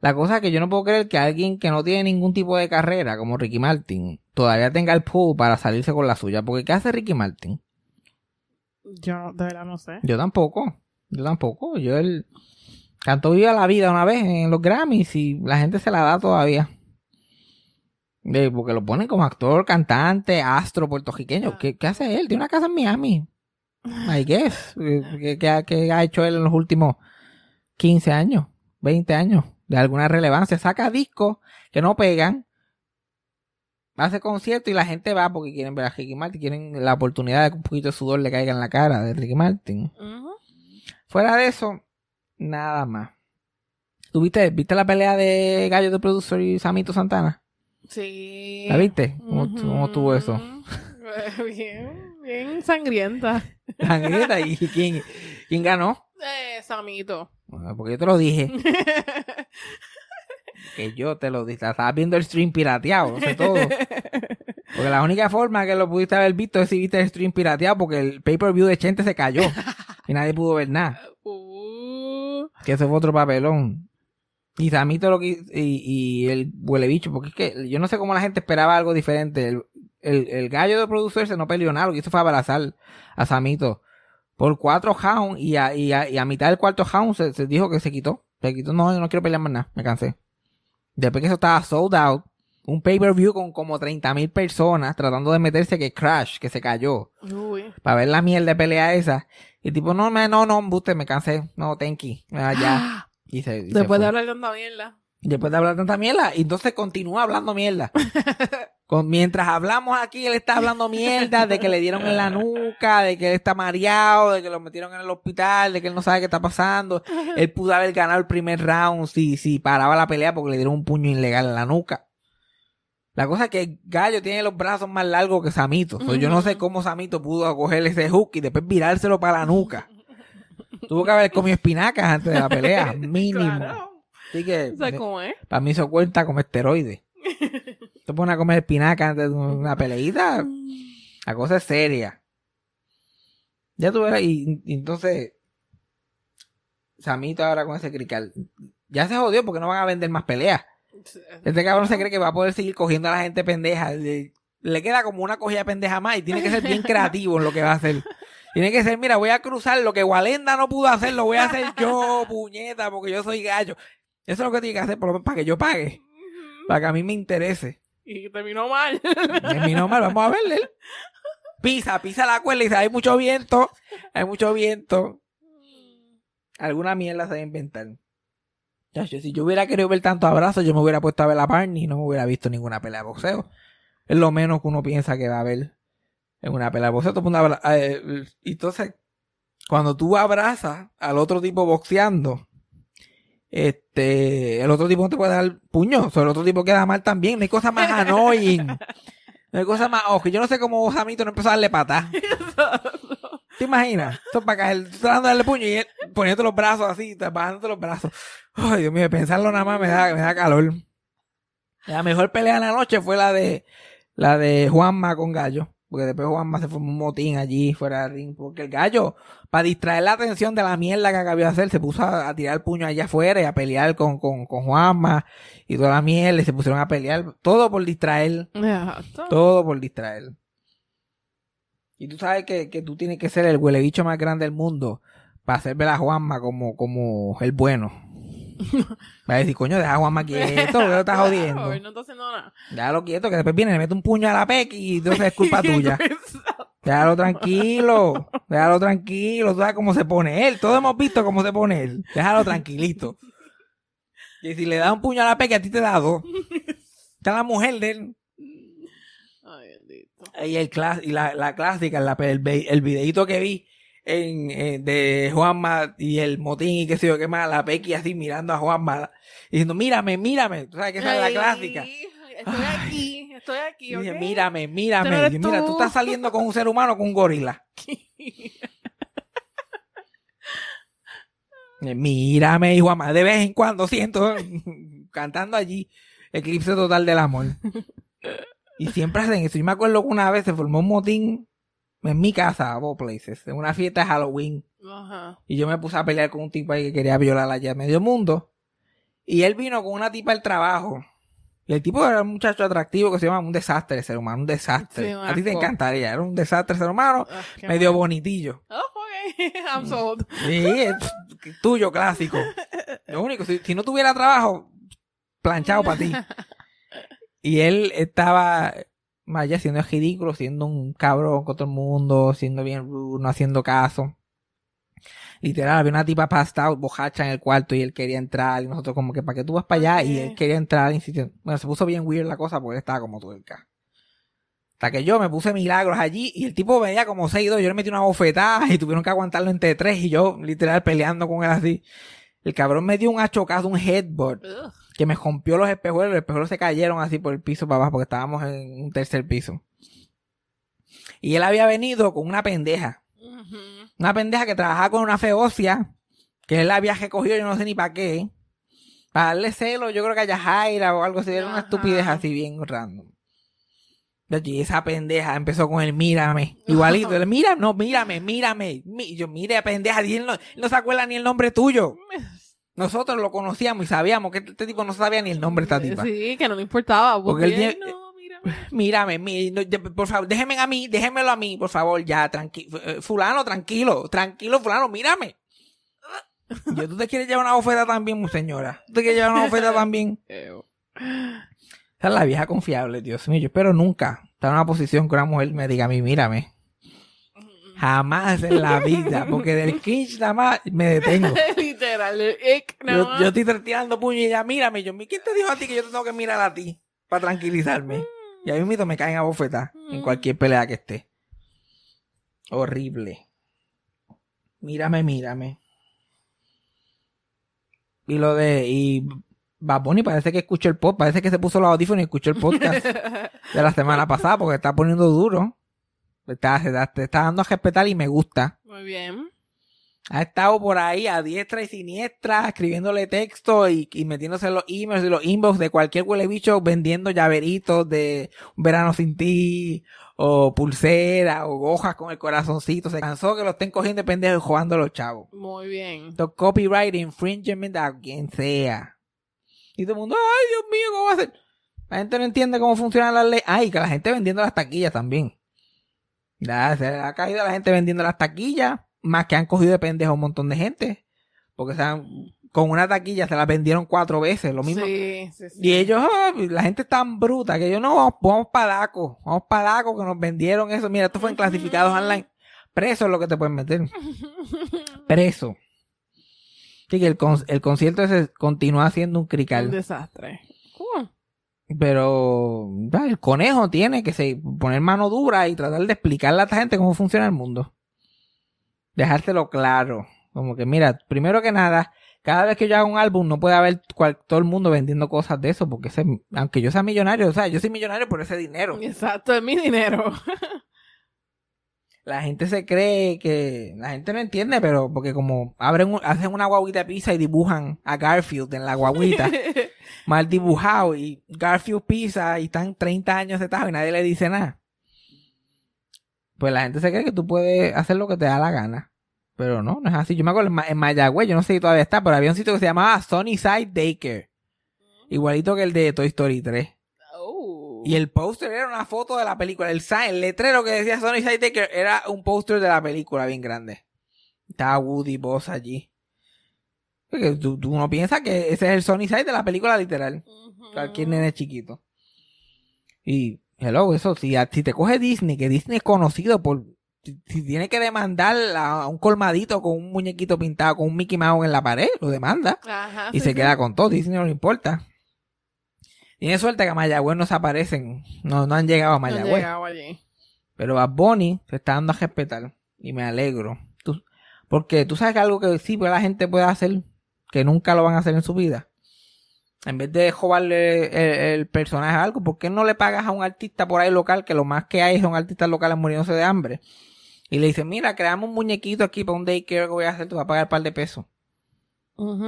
La cosa es que yo no puedo creer que alguien que no tiene ningún tipo de carrera, como Ricky Martin, todavía tenga el pool para salirse con la suya. Porque ¿qué hace Ricky Martin? Yo de verdad no sé. Yo tampoco. Yo tampoco. Yo él cantó Viva la Vida una vez en los Grammys y la gente se la da todavía. De- porque lo ponen como actor, cantante, astro puertorriqueño. ¿Qué, qué hace él? Tiene una casa en Miami. I guess. ¿Qué, qué ha- qué ha hecho él en los últimos 15 años? 20 años. De alguna relevancia. Saca discos que no pegan. Hace conciertos y la gente va porque quieren ver a Ricky Martin. Quieren la oportunidad de que un poquito de sudor le caiga en la cara de Ricky Martin. Fuera de eso, nada más. ¿Tú viste, viste la pelea de Gallo de Producer y Samito Santana? Sí. ¿La viste? ¿Cómo, cómo estuvo eso? Bien, bien sangrienta. Sangrienta, ¿Y quién, quién ganó? Eh, Samito. Bueno, Porque yo te lo dije. Que yo te lo dije. Estabas viendo el stream pirateado, no sé todo. Porque la única forma que lo pudiste haber visto es si viste el stream pirateado porque el pay-per-view de Chente se cayó. Y nadie pudo ver nada. Uh, Que eso fue otro papelón. Y Samito lo que y, y el huele bicho, porque es que yo no sé cómo la gente esperaba algo diferente. El, el, el gallo de producer se no peleó nada, lo que hizo fue abrazar a Samito por cuatro rounds y a, y a, y a mitad del cuarto round se, se dijo que se quitó. Se quitó, no, yo no quiero pelear más nada, me cansé. Después que eso estaba sold out, un pay-per-view con como 30 mil personas tratando de meterse que Crash, que se cayó uy. para ver la mierda de pelea esa. Y tipo, no, me, no, no, embuste, me cansé. No, thank you. Ah, ya. Y se, y se Después de hablar tanta mierda. Después de hablar tanta mierda. Y entonces continúa hablando mierda. Con, mientras hablamos aquí, él está hablando mierda de que le dieron en la nuca, de que él está mareado, de que lo metieron en el hospital, de que él no sabe qué está pasando. Él pudo haber ganado el primer round si, si paraba la pelea porque le dieron un puño ilegal en la nuca. La cosa es que Gallo tiene los brazos más largos que Samito. So, yo no sé cómo Samito pudo coger ese hook y después virárselo para la nuca. Tuvo que haber comido espinacas antes de la pelea, mínimo. Claro. Así que O sea, ¿cómo es? para mí eso cuenta como esteroide. Te pones a comer espinaca antes de una peleita. La cosa es seria. Ya tú ves, y, y entonces, Samito ahora con ese crical. Ya se jodió porque no van a vender más peleas. Este cabrón se cree que va a poder seguir cogiendo a la gente pendeja. Le, le queda como una cogida pendeja más y tiene que ser bien creativo en lo que va a hacer. Tiene que ser, mira, voy a cruzar lo que Walenda no pudo hacer, lo voy a hacer yo, puñeta, porque yo soy gallo. Eso es lo que tiene que hacer, por lo menos para que yo pague. Para que a mí me interese. Y terminó mal. Mi nombre, vamos a verle. Pisa, pisa la cuerda y dice, hay mucho viento, hay mucho viento. Alguna mierda se va a inventar. Chacho, si yo hubiera querido ver tantos abrazos, yo me hubiera puesto a ver la Barney y no me hubiera visto ninguna pelea de boxeo. Es lo menos que uno piensa que va a haber en una pelea de boxeo. Eh, entonces, cuando tú abrazas al otro tipo boxeando, este, el otro tipo no te puede dar puño, el otro tipo queda mal también. No hay cosa más annoying. No hay cosa más, ojo, yo no sé cómo Samito no empezó a darle patas. ¿Te imaginas? Esto para caer, tú estás dando darle puño y él poniendo los brazos así, bajando los brazos. Ay, Dios mío, pensarlo nada más me da, me da calor. La mejor pelea de la noche fue la de, la de Juanma con Gallo. Porque después Juanma se formó un motín allí fuera del ring. Porque el gallo, para distraer la atención de la mierda que acabó de hacer, se puso a, a tirar el puño allá afuera y a pelear con, con, con Juanma y toda la mierda. Y se pusieron a pelear. Todo por distraer. Exacto. Todo por distraer. Y tú sabes que, que tú tienes que ser el huele bicho más grande del mundo para hacer ver a Juanma como, como el bueno. Va a decir, coño, deja a Juanma quieto, que lo estás jodiendo. No está haciendo nada. Déjalo quieto, que después viene, le mete un puño a la peque y entonces es culpa tuya. Déjalo tranquilo, déjalo tranquilo, tú sabes cómo se pone él, todos hemos visto cómo se pone él. Déjalo tranquilito. Y si le da un puño a la peque, a ti te da dos. Está la mujer de él. Ay, bendito. Y, el clas- y la, la clásica, la, el, el videito que vi en, eh, de Juanma y el motín y qué sé yo qué más, la Pequi así mirando a Juanma diciendo, mírame, mírame. Tú sabes que esa es la clásica. Estoy aquí, estoy aquí, Y dice, ¿ok? mírame, mírame. Mira, tú tú. estás saliendo con un ser humano con un gorila. Mírame, Juanma, de vez en cuando siento cantando allí Eclipse Total del Amor. Y siempre hacen eso. Yo me acuerdo que una vez se formó un motín en mi casa, all places, en una fiesta de Halloween. Ajá. Y yo me puse a pelear con un tipo ahí que quería violar allá a medio mundo. Y él vino con una tipa del trabajo. Y el tipo era un muchacho atractivo que se llama un desastre ser humano, un desastre. Sí, a ti te encantaría, era un desastre ser humano, Ah, medio mal. bonitillo. Oh, ok. I'm sold. Sí, es tuyo, clásico. Lo único, si, si no tuviera trabajo, planchado para ti. Y él estaba vaya siendo ridículo, siendo un cabrón con todo el mundo, siendo bien rude, no haciendo caso. Literal, había una tipa out, bojacha en el cuarto y él quería entrar y nosotros como que para que tú vas para allá y él quería entrar insistiendo. Bueno, se puso bien weird la cosa porque él estaba como tuerca. Hasta que yo me puse milagros allí y el tipo veía como seis dos, yo le metí una bofetada y tuvieron que aguantarlo entre tres y yo literal peleando con él así. El cabrón me dio un achocazo, un headbutt Ugh. Que me rompió los espejuelos, los espejuelos se cayeron así por el piso para abajo porque estábamos en un tercer piso. Y él había venido con una pendeja, una pendeja que trabajaba con una feocia, que él la había recogido yo no sé ni para qué, para darle celo, yo creo que a Yajaira o algo así, era una estupidez así bien random. Y esa pendeja empezó con el mírame, igualito, él, mira, no, mírame, mírame, y yo mire pendeja, y él no, él no se acuerda ni el nombre tuyo. Nosotros lo conocíamos y sabíamos que este tipo no sabía ni el nombre de esta tipa. Sí, que no le importaba. Porque él tiene- no. Mírame, mi- no, ya, por favor, déjenme a mí, déjenmelo a mí, por favor, ya, tranquilo. Fulano, tranquilo, tranquilo, fulano, mírame. Yo, ¿tú te quieres llevar una bofeta también, señora? ¿Tú te quieres llevar una bofeta también? Ew. Esa es la vieja confiable, Dios mío. Yo espero nunca estar en una posición que una mujer me diga a mí, mírame. Jamás en la vida, porque del cringe nada más me detengo. Literal, el ick, nada Yo, más. yo estoy tirando puño y ella, mírame. Yo, ¿quién te dijo a ti que yo te tengo que mirar a ti? Para tranquilizarme. Y a mí mismo me caen a bofetas en cualquier pelea que esté. Horrible. Mírame, mírame. Y lo de. Y Bad Bunny parece que escuchó el podcast. Parece que se puso los audífonos y escuchó el podcast de la semana pasada porque está poniendo duro. Está, te está dando a respetar y me gusta. Muy bien. Ha estado por ahí a diestra y siniestra escribiéndole texto y, y metiéndose en los emails y los inbox de cualquier huele bicho vendiendo llaveritos de un verano sin ti o pulsera o hojas con el corazoncito. Se cansó que lo estén cogiendo de pendejos y jugando a los chavos. Muy bien. Es copyright infringement a quien sea. Y todo el mundo, ay Dios mío, ¿cómo va a ser? La gente no entiende cómo funcionan las leyes. Ay, que la gente vendiendo las taquillas también. Ya, se ha caído la gente vendiendo las taquillas, más que han cogido de pendejo un montón de gente. Porque se han- con una taquilla se la vendieron cuatro veces, lo mismo. Sí, sí, sí. Y ellos, ah, la gente es tan bruta que ellos no, vamos, vamos para Daco, vamos para Daco que nos vendieron eso. Mira, esto fue en clasificados online. Preso es lo que te pueden meter. Preso. Sí, que el, con- el concierto ese continúa siendo un Un crical. desastre. Pero el conejo tiene que poner mano dura y tratar de explicarle a esta gente cómo funciona el mundo. Dejárselo claro. Como que, mira, primero que nada, cada vez que yo hago un álbum no puede haber cual- todo el mundo vendiendo cosas de eso, porque ese, aunque yo sea millonario, o sea, yo soy millonario por ese dinero. Exacto, es mi dinero. La gente se cree que, la gente no entiende, pero porque como abren, un- hacen una guaguita de pizza y dibujan a Garfield en la guaguita. mal dibujado y Garfield Pizza y están 30 años de tajo y nadie le dice nada. Pues la gente se cree que tú puedes hacer lo que te da la gana. Pero no, no es así. Yo me acuerdo en, Ma- en Mayagüez, yo no sé si todavía está, pero había un sitio que se llamaba Sunnyside Daycare. Igualito que el de Toy Story 3. Y el póster era una foto de la película. El, sign, el letrero que decía Sunnyside Daycare era un póster de la película bien grande. Estaba Woody Boss allí. Porque tú, tú no piensas que ese es el Sunnyside de la película literal. Cualquier nene chiquito. Y, hello, eso, si, a- si te coge Disney, que Disney es conocido por. Si, si tiene que demandar a un colmadito con un muñequito pintado con un Mickey Mouse en la pared, lo demanda. Ajá, y sí, se sí. queda con todo. Disney no le importa. Tiene suerte que a Mayagüez no se aparecen. No, no han llegado a No Mayagüez. llegaba allí. Pero a Bonnie se está dando a respetar. Y me alegro. Tú- porque tú sabes que algo que sí pues, la gente puede hacer, que nunca lo van a hacer en su vida. En vez de jobarle el, el personaje a algo, ¿por qué no le pagas a un artista por ahí local, que lo más que hay son artistas locales muriéndose de hambre? Y le dices, mira, creamos un muñequito aquí para un daycare que voy a hacer, te voy a pagar un par de pesos.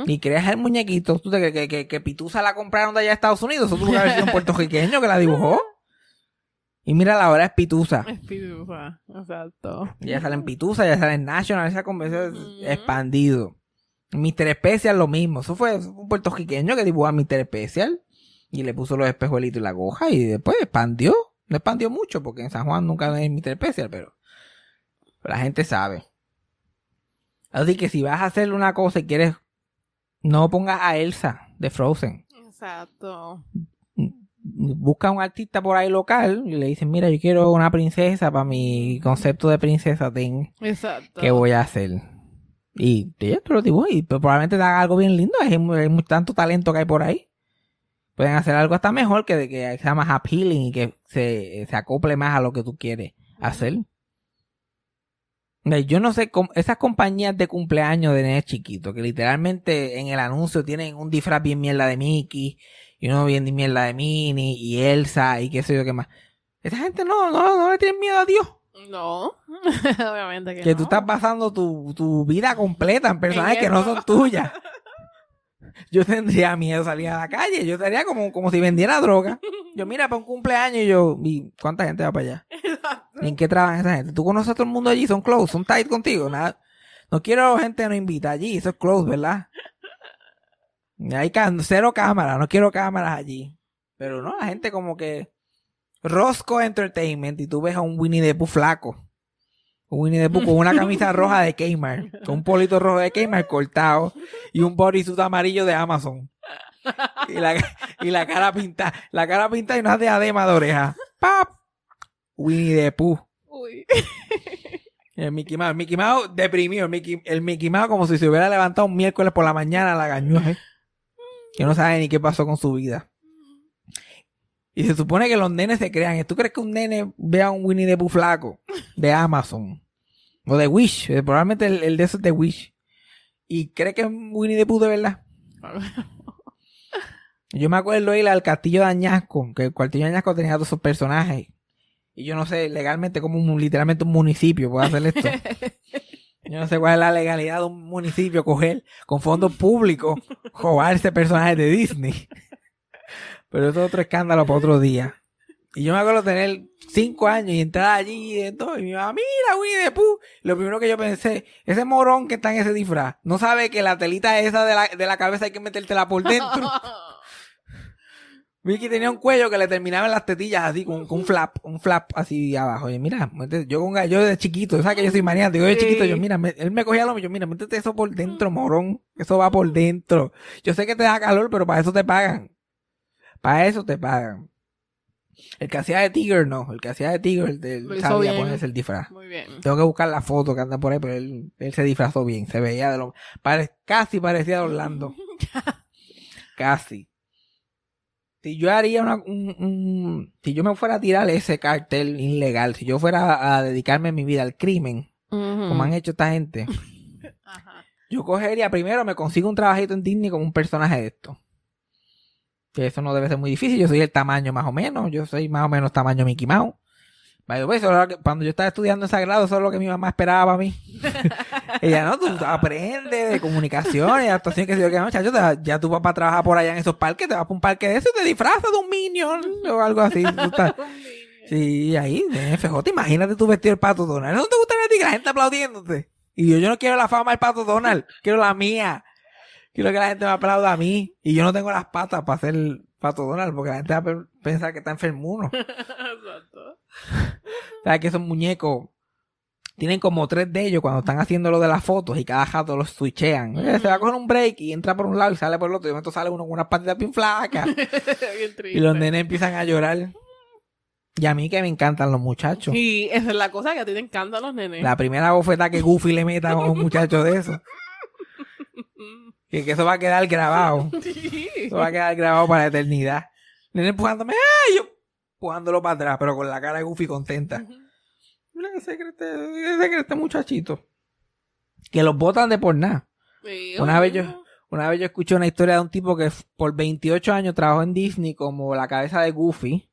Y creas el muñequito, tú te crees que, que, que Pitusa la compraron de allá de Estados Unidos, eso tuvo que haber sido un puertorriqueño que la dibujó. Y mira, la hora es Pitusa. Espíritu, exacto. Ya sale en Pitusa, ya sale en National, esa conversación es Ujú. expandido. Mr. Special lo mismo. Eso fue, eso fue un puertorriqueño que dibujó a Mr. Special y le puso los espejuelitos y la goja y después expandió. No expandió mucho porque en San Juan nunca hay Mr. Special, pero la gente sabe. Así que si vas a hacer una cosa y quieres, no pongas a Elsa de Frozen. Exacto. Busca un artista por ahí local y le dicen, mira, yo quiero una princesa para mi concepto de princesa. Ten, Exacto. ¿qué voy a hacer? Y ella te lo dibuja y probablemente te haga algo bien lindo. Hay, hay tanto talento que hay por ahí. Pueden hacer algo hasta mejor que, que sea más appealing y que se, se acople más a lo que tú quieres hacer. Yo no sé, cómo- esas compañías de cumpleaños de nenes chiquitos, que literalmente en el anuncio tienen un disfraz bien mierda de Mickey, y uno bien mierda de Minnie, y Elsa, y qué sé yo qué más. Esa gente no, no, no le tiene miedo a Dios. No, obviamente que, Que no. tú estás basando tu, tu vida completa en personajes que no son tuyas. Yo tendría miedo salir a la calle. Yo estaría como, como si vendiera droga. Yo, mira, para un cumpleaños, y yo, ¿y cuánta gente va para allá? ¿Y en qué trabajan esa gente? ¿Tú conoces a todo el mundo allí? ¿Son close? ¿Son tight contigo? Nada. No quiero gente que no invita allí. Eso es close, ¿verdad? Hay cero cámaras. No quiero cámaras allí. Pero no, la gente como que... Roscoe Entertainment y tú ves a un Winnie the Pooh flaco. Un Winnie the Pooh con una camisa roja de Kmart. Con un polito rojo de Kmart cortado. Y un bodysuit amarillo de Amazon. Y la, y la cara pintada. La cara pintada y una diadema de oreja. ¡Pap! Winnie the Pooh. Uy. El Mickey Mouse. El Mickey Mouse deprimido. El Mickey, el Mickey Mouse como si se hubiera levantado un miércoles por la mañana a la gañuja. Que no sabe ni qué pasó con su vida. Y se supone que los nenes se crean. ¿Tú crees que un nene vea un Winnie the Pooh flaco de Amazon? O de Wish. eh, Probablemente el, el de esos de Wish. Y cree que es un Winnie the Pooh de verdad. Yo me acuerdo ir al castillo de Añasco, que el castillo de Añasco tenía todos esos personajes. Y yo no sé legalmente como un, literalmente un municipio puede hacer esto. Yo no sé cuál es la legalidad de un municipio coger con fondos públicos, robar ese personaje de Disney. Pero eso es otro escándalo para otro día. Y yo me acuerdo tener cinco años y entrar allí y todo. Y mi mamá, mira, Winnie the Pooh. Lo primero que yo pensé, ese morón que está en ese disfraz, no sabe que la telita esa de la, de la cabeza hay que metértela por dentro. Vicky tenía un cuello que le terminaba en las tetillas así, con, con un flap, un flap así abajo. Y mira, yo con yo de chiquito, ¿sabes que yo soy maniático? Yo de chiquito, yo, mira, me- él me cogía lo yo, mira, métete eso por dentro, morón. Eso va por dentro. Yo sé que te da calor, pero para eso te pagan. Para eso te pagan. El que hacía de Tiger, no. El que hacía de Tiger, el sabía ponerse el disfraz. Muy bien. Tengo que buscar la foto que anda por ahí, pero él, él se disfrazó bien. Se veía de lo... pare- casi parecía de Orlando. casi. Si yo haría una... un- un- si yo me fuera a tirar ese cartel ilegal, si yo fuera a, dedicarme mi vida al crimen, como han hecho esta gente, Ajá. yo cogería primero, me consigo un trabajito en Disney como un personaje de esto. Que eso no debe ser muy difícil. Yo soy el tamaño más o menos. Yo soy más o menos tamaño Mickey Mouse. By the way, eso era lo que- cuando yo estaba estudiando en Sagrado, eso es lo que mi mamá esperaba para mí. Ella, no, tú aprendes de comunicación y de actuación, que sé yo, que muchacho, te- ya tú vas para trabajar por allá en esos parques, te vas para un parque de eso y te disfrazas de un minion o algo así. Sí, ahí, en FJ, imagínate tú vestido el pato Donald. ¿No te gustaría a ti que la gente aplaudiéndote? Y yo, yo no quiero la fama del pato Donald, quiero la mía. Quiero que la gente me aplauda a mí. Y yo no tengo las patas para ser el pato Donald, porque la gente va a pe- pensar que está enfermuno. Exacto. ¿Sabes que esos muñecos tienen como tres de ellos cuando están haciendo lo de las fotos y cada jato los switchean? Eh, Se va a coger un break y entra por un lado y sale por el otro. Y de momento sale uno con unas patitas bien flacas. Bien y los nenes empiezan a llorar. Y a mí que me encantan los muchachos. Y esa es la cosa que a ti te encantan los nenes. La primera bofeta que Goofy le meta a un muchacho de eso. Que, que eso va a quedar grabado. Sí. Eso va a quedar grabado para la eternidad. Nene empujándome, ¡ay! Yo empujándolo para atrás, pero con la cara de Goofy contenta. Mira que se cree este, que este muchachito. Que los botan de por nada. Una vez yo, una vez yo escuché una historia de un tipo que por 28 años trabajó en Disney como la cabeza de Goofy.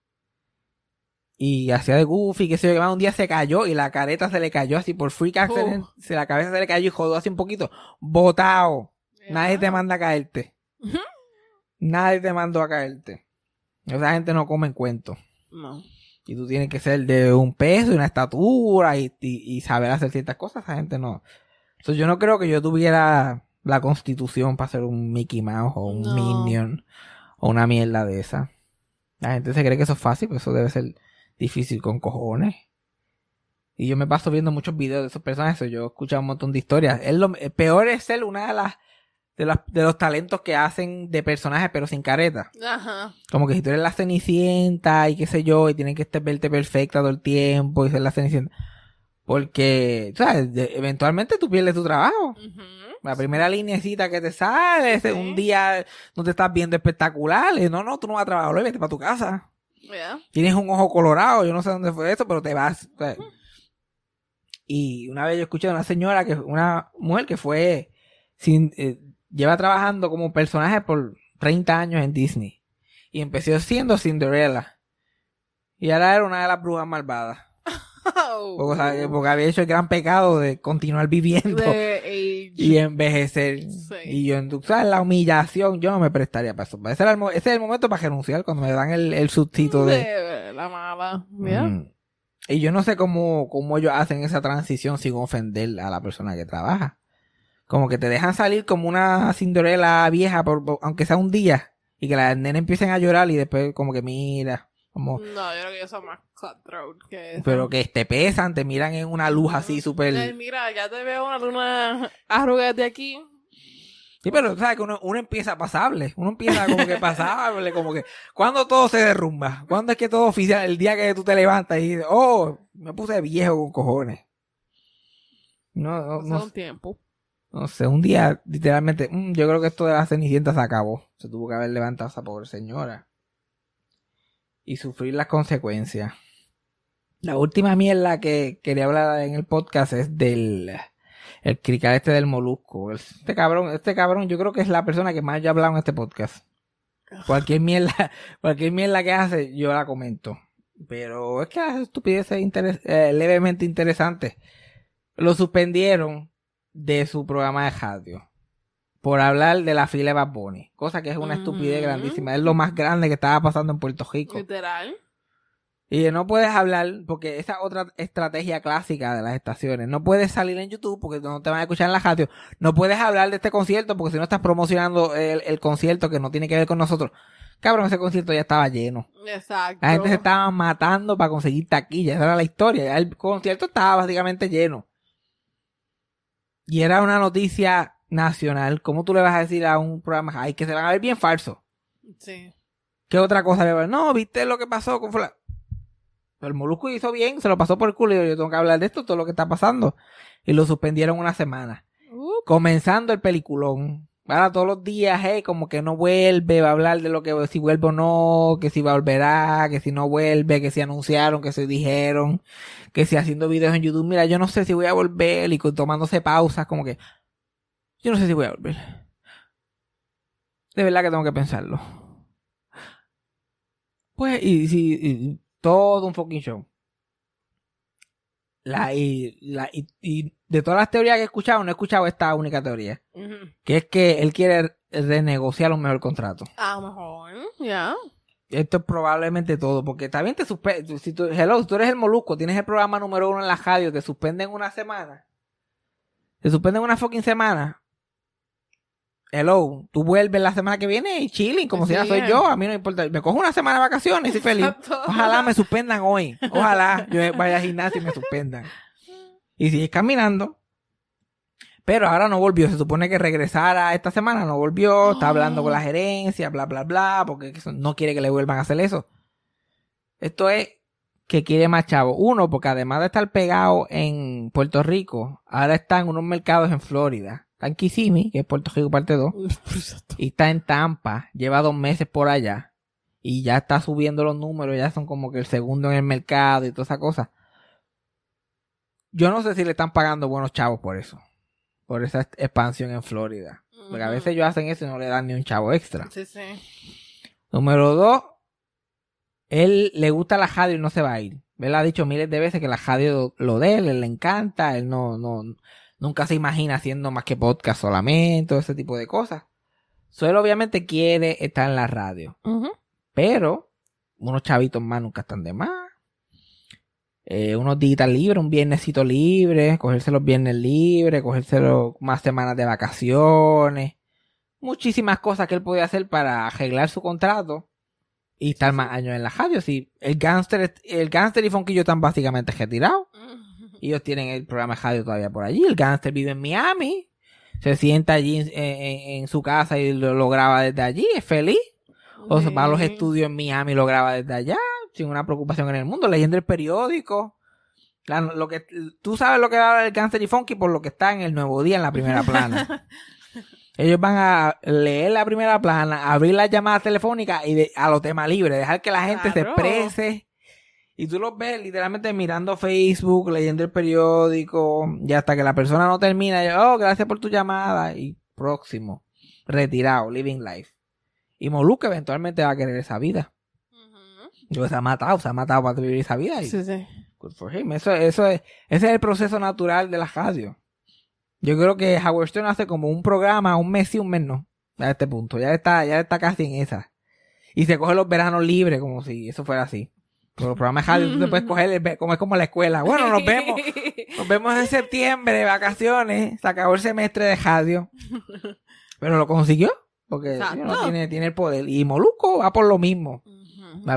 Y hacía de Goofy, que se yo, un día se cayó y la careta se le cayó así por freak accident. Oh. Se la cabeza se le cayó y jodó así un poquito. Botao. Nadie te manda a caerte. Nadie te mandó a caerte. Esa gente no come en cuento. No. Y tú tienes que ser de un peso y una estatura y, y- y saber hacer ciertas cosas. Esa gente no. Entonces yo no creo que yo tuviera la constitución para ser un Mickey Mouse o un No. Minion o una mierda de esa. La gente se cree que eso es fácil, pero eso debe ser difícil con cojones. Y yo me paso viendo muchos videos de esos personajes. Yo he escuchado un montón de historias. Es lo el peor es ser una de las de, las- de los talentos que hacen de personajes pero sin careta. Ajá. Como que si tú eres la cenicienta y qué sé yo, y tienen que verte perfecta todo el tiempo y ser la cenicienta. Porque, ¿sabes? Eventualmente tú pierdes tu trabajo. Ujú. La primera linecita que te sale, Sí. un día no te estás viendo espectacular. No, no, tú no vas a trabajar vete para tu casa. Yeah. Tienes un ojo colorado, yo no sé dónde fue eso, pero te vas. ¿sabes? Y una vez yo escuché de una señora, que una mujer que fue, sin, eh, lleva trabajando como personaje por 30 años en Disney. Y empezó siendo Cinderella. Y ahora era una de las brujas malvadas. Oh. Porque, o sea, porque había hecho el gran pecado de continuar viviendo y envejecer. Sí. Y yo, sabes, la humillación, yo no me prestaría para eso. Ese, era el, mo- ese es el momento para renunciar cuando me dan el, el subtito de... De la mala. Yeah. Mm. Y yo no sé cómo, cómo ellos hacen esa transición sin ofender a la persona que trabaja. Como que te dejan salir como una Cinderella vieja, por, por- aunque sea un día, y que las nenas empiecen a llorar y después como que mira, como, No, yo creo que ellos son más cutthroat que eso. pero que te pesan, te miran en una luz así súper... mira, ya te veo una, una arruga de aquí. Sí, pero sabes que uno, uno empieza pasable, uno empieza como que pasable, como que, cuando todo se derrumba? ¿Cuándo es que todo oficial? El día que tú te levantas y dices, oh, me puse viejo con cojones. No, no, no, un tiempo. No sé, un día, literalmente, mm, yo creo que esto de la Cenicienta se acabó. Se tuvo que haber levantado esa pobre señora. y sufrir las consecuencias. La última mierda que quería hablar en el podcast es del el crical este del molusco. Este cabrón, este cabrón yo creo que es la persona que más yo he hablado en este podcast. Cualquier mierda, cualquier mierda que hace, yo la comento. Pero es que hace estupideces interes- eh, levemente interesantes. Lo suspendieron de su programa de radio. Por hablar de la fila de Bad Bunny. Cosa que es una estupidez grandísima. Es lo más grande que estaba pasando en Puerto Rico. Literal. Y no puedes hablar, porque esa es otra estrategia clásica de las estaciones. No puedes salir en YouTube porque no te van a escuchar en la radio. No puedes hablar de este concierto porque si no estás promocionando el, el concierto que no tiene que ver con nosotros. Cabrón, ese concierto ya estaba lleno. Exacto. La gente se estaba matando para conseguir taquilla. Esa era la historia. Ya El concierto estaba básicamente lleno. Y era una noticia nacional. ¿Cómo tú le vas a decir a un programa, ay, que se van a ver bien falso? Sí. ¿Qué otra cosa? le va a- No, ¿viste lo que pasó con fulano? El Molusco hizo bien, se lo pasó por el culo y yo, yo tengo que hablar de esto, todo lo que está pasando. Y lo suspendieron una semana. Uh, Comenzando el peliculón. Ahora todos los días, eh, como que no vuelve, va a hablar de lo que, si vuelve o no, que si volverá, que si no vuelve, que si anunciaron, que si dijeron, que si haciendo videos en YouTube, mira, yo no sé si voy a volver y tomándose pausas, como que, yo no sé si voy a volver. De verdad que tengo que pensarlo. Pues, y si, todo un fucking show. La, y, la, y, y de todas las teorías que he escuchado, no he escuchado esta única teoría. Que es que él quiere renegociar un mejor contrato. A lo mejor. Ya. Esto es probablemente todo, porque también te suspende. Si tú, hello, si tú eres el molusco, tienes el programa número uno en la radio, te suspenden una semana. Te suspenden una fucking semana. Hello, tú vuelves la semana que viene y chilling, como si ya soy yo, a mí no me importa. Me cojo una semana de vacaciones y soy feliz. Ojalá me suspendan hoy. Ojalá yo vaya al gimnasio y me suspendan. Y sigues caminando. Pero ahora no volvió. Se supone que regresara esta semana. No volvió. Está hablando con la gerencia, bla, bla, bla. Porque no quiere que le vuelvan a hacer eso. Esto es que quiere más chavo. Uno, porque además de estar pegado en Puerto Rico, ahora está en unos mercados en Florida. Está en Kissimmee, que es Puerto Rico parte 2 y está en Tampa, lleva dos meses por allá y ya está subiendo los números, ya son como que el segundo en el mercado y toda esa cosa. Yo no sé si le están pagando buenos chavos por eso, por esa expansión en Florida. Porque a veces ellos hacen eso y no le dan ni un chavo extra. Sí, sí. Número dos, él le gusta la radio y no se va a ir. Él ha dicho miles de veces que la radio lo de él, él le encanta, él no, no, nunca se imagina haciendo más que podcast solamente, todo ese tipo de cosas. Él obviamente quiere estar en la radio, pero unos chavitos más nunca están de más. Eh, unos días libres, un viernesito libre, cogerse los viernes libres, cogerse más semanas de vacaciones. Muchísimas cosas que él podía hacer para arreglar su contrato y estar más años en la radio. Si el gangster, el gangster y Fonquillo están básicamente retirados. Ellos tienen el programa de radio todavía por allí. El gangster vive en Miami. Se sienta allí en, en- en su casa y lo, lo graba desde allí. Es feliz. O se va a los estudios en Miami y lo graba desde allá. Sin una preocupación en el mundo. Leyendo el periódico. La- lo que, tú sabes lo que va el gangster y Funky por lo que está en el Nuevo Día en la primera plana. Ellos van a leer la primera plana, abrir las llamadas telefónicas y de- a los temas libres, dejar que la gente se exprese. Y tú los ves literalmente mirando Facebook, leyendo el periódico, y hasta que la persona no termina, y, oh, gracias por tu llamada, y próximo, retirado, living life. Y Moluca eventualmente va a querer esa vida. Ujú. Yo se ha matado, se ha matado para vivir esa vida. Y Sí, sí. good for him. Eso, eso es, ese es el proceso natural de la radio. Yo creo que Howard Stern hace como un programa, un mes y un mes no. A este punto. Ya está, ya está casi en esa. Y se coge los veranos libres, como si eso fuera así. Pero los programas de radio tú te puedes coger, el como es como la escuela. Bueno, nos vemos. Nos vemos en septiembre vacaciones. Se acabó el semestre de radio. Pero lo consiguió. Porque know, tiene, tiene el poder. Y Moluco va por lo mismo.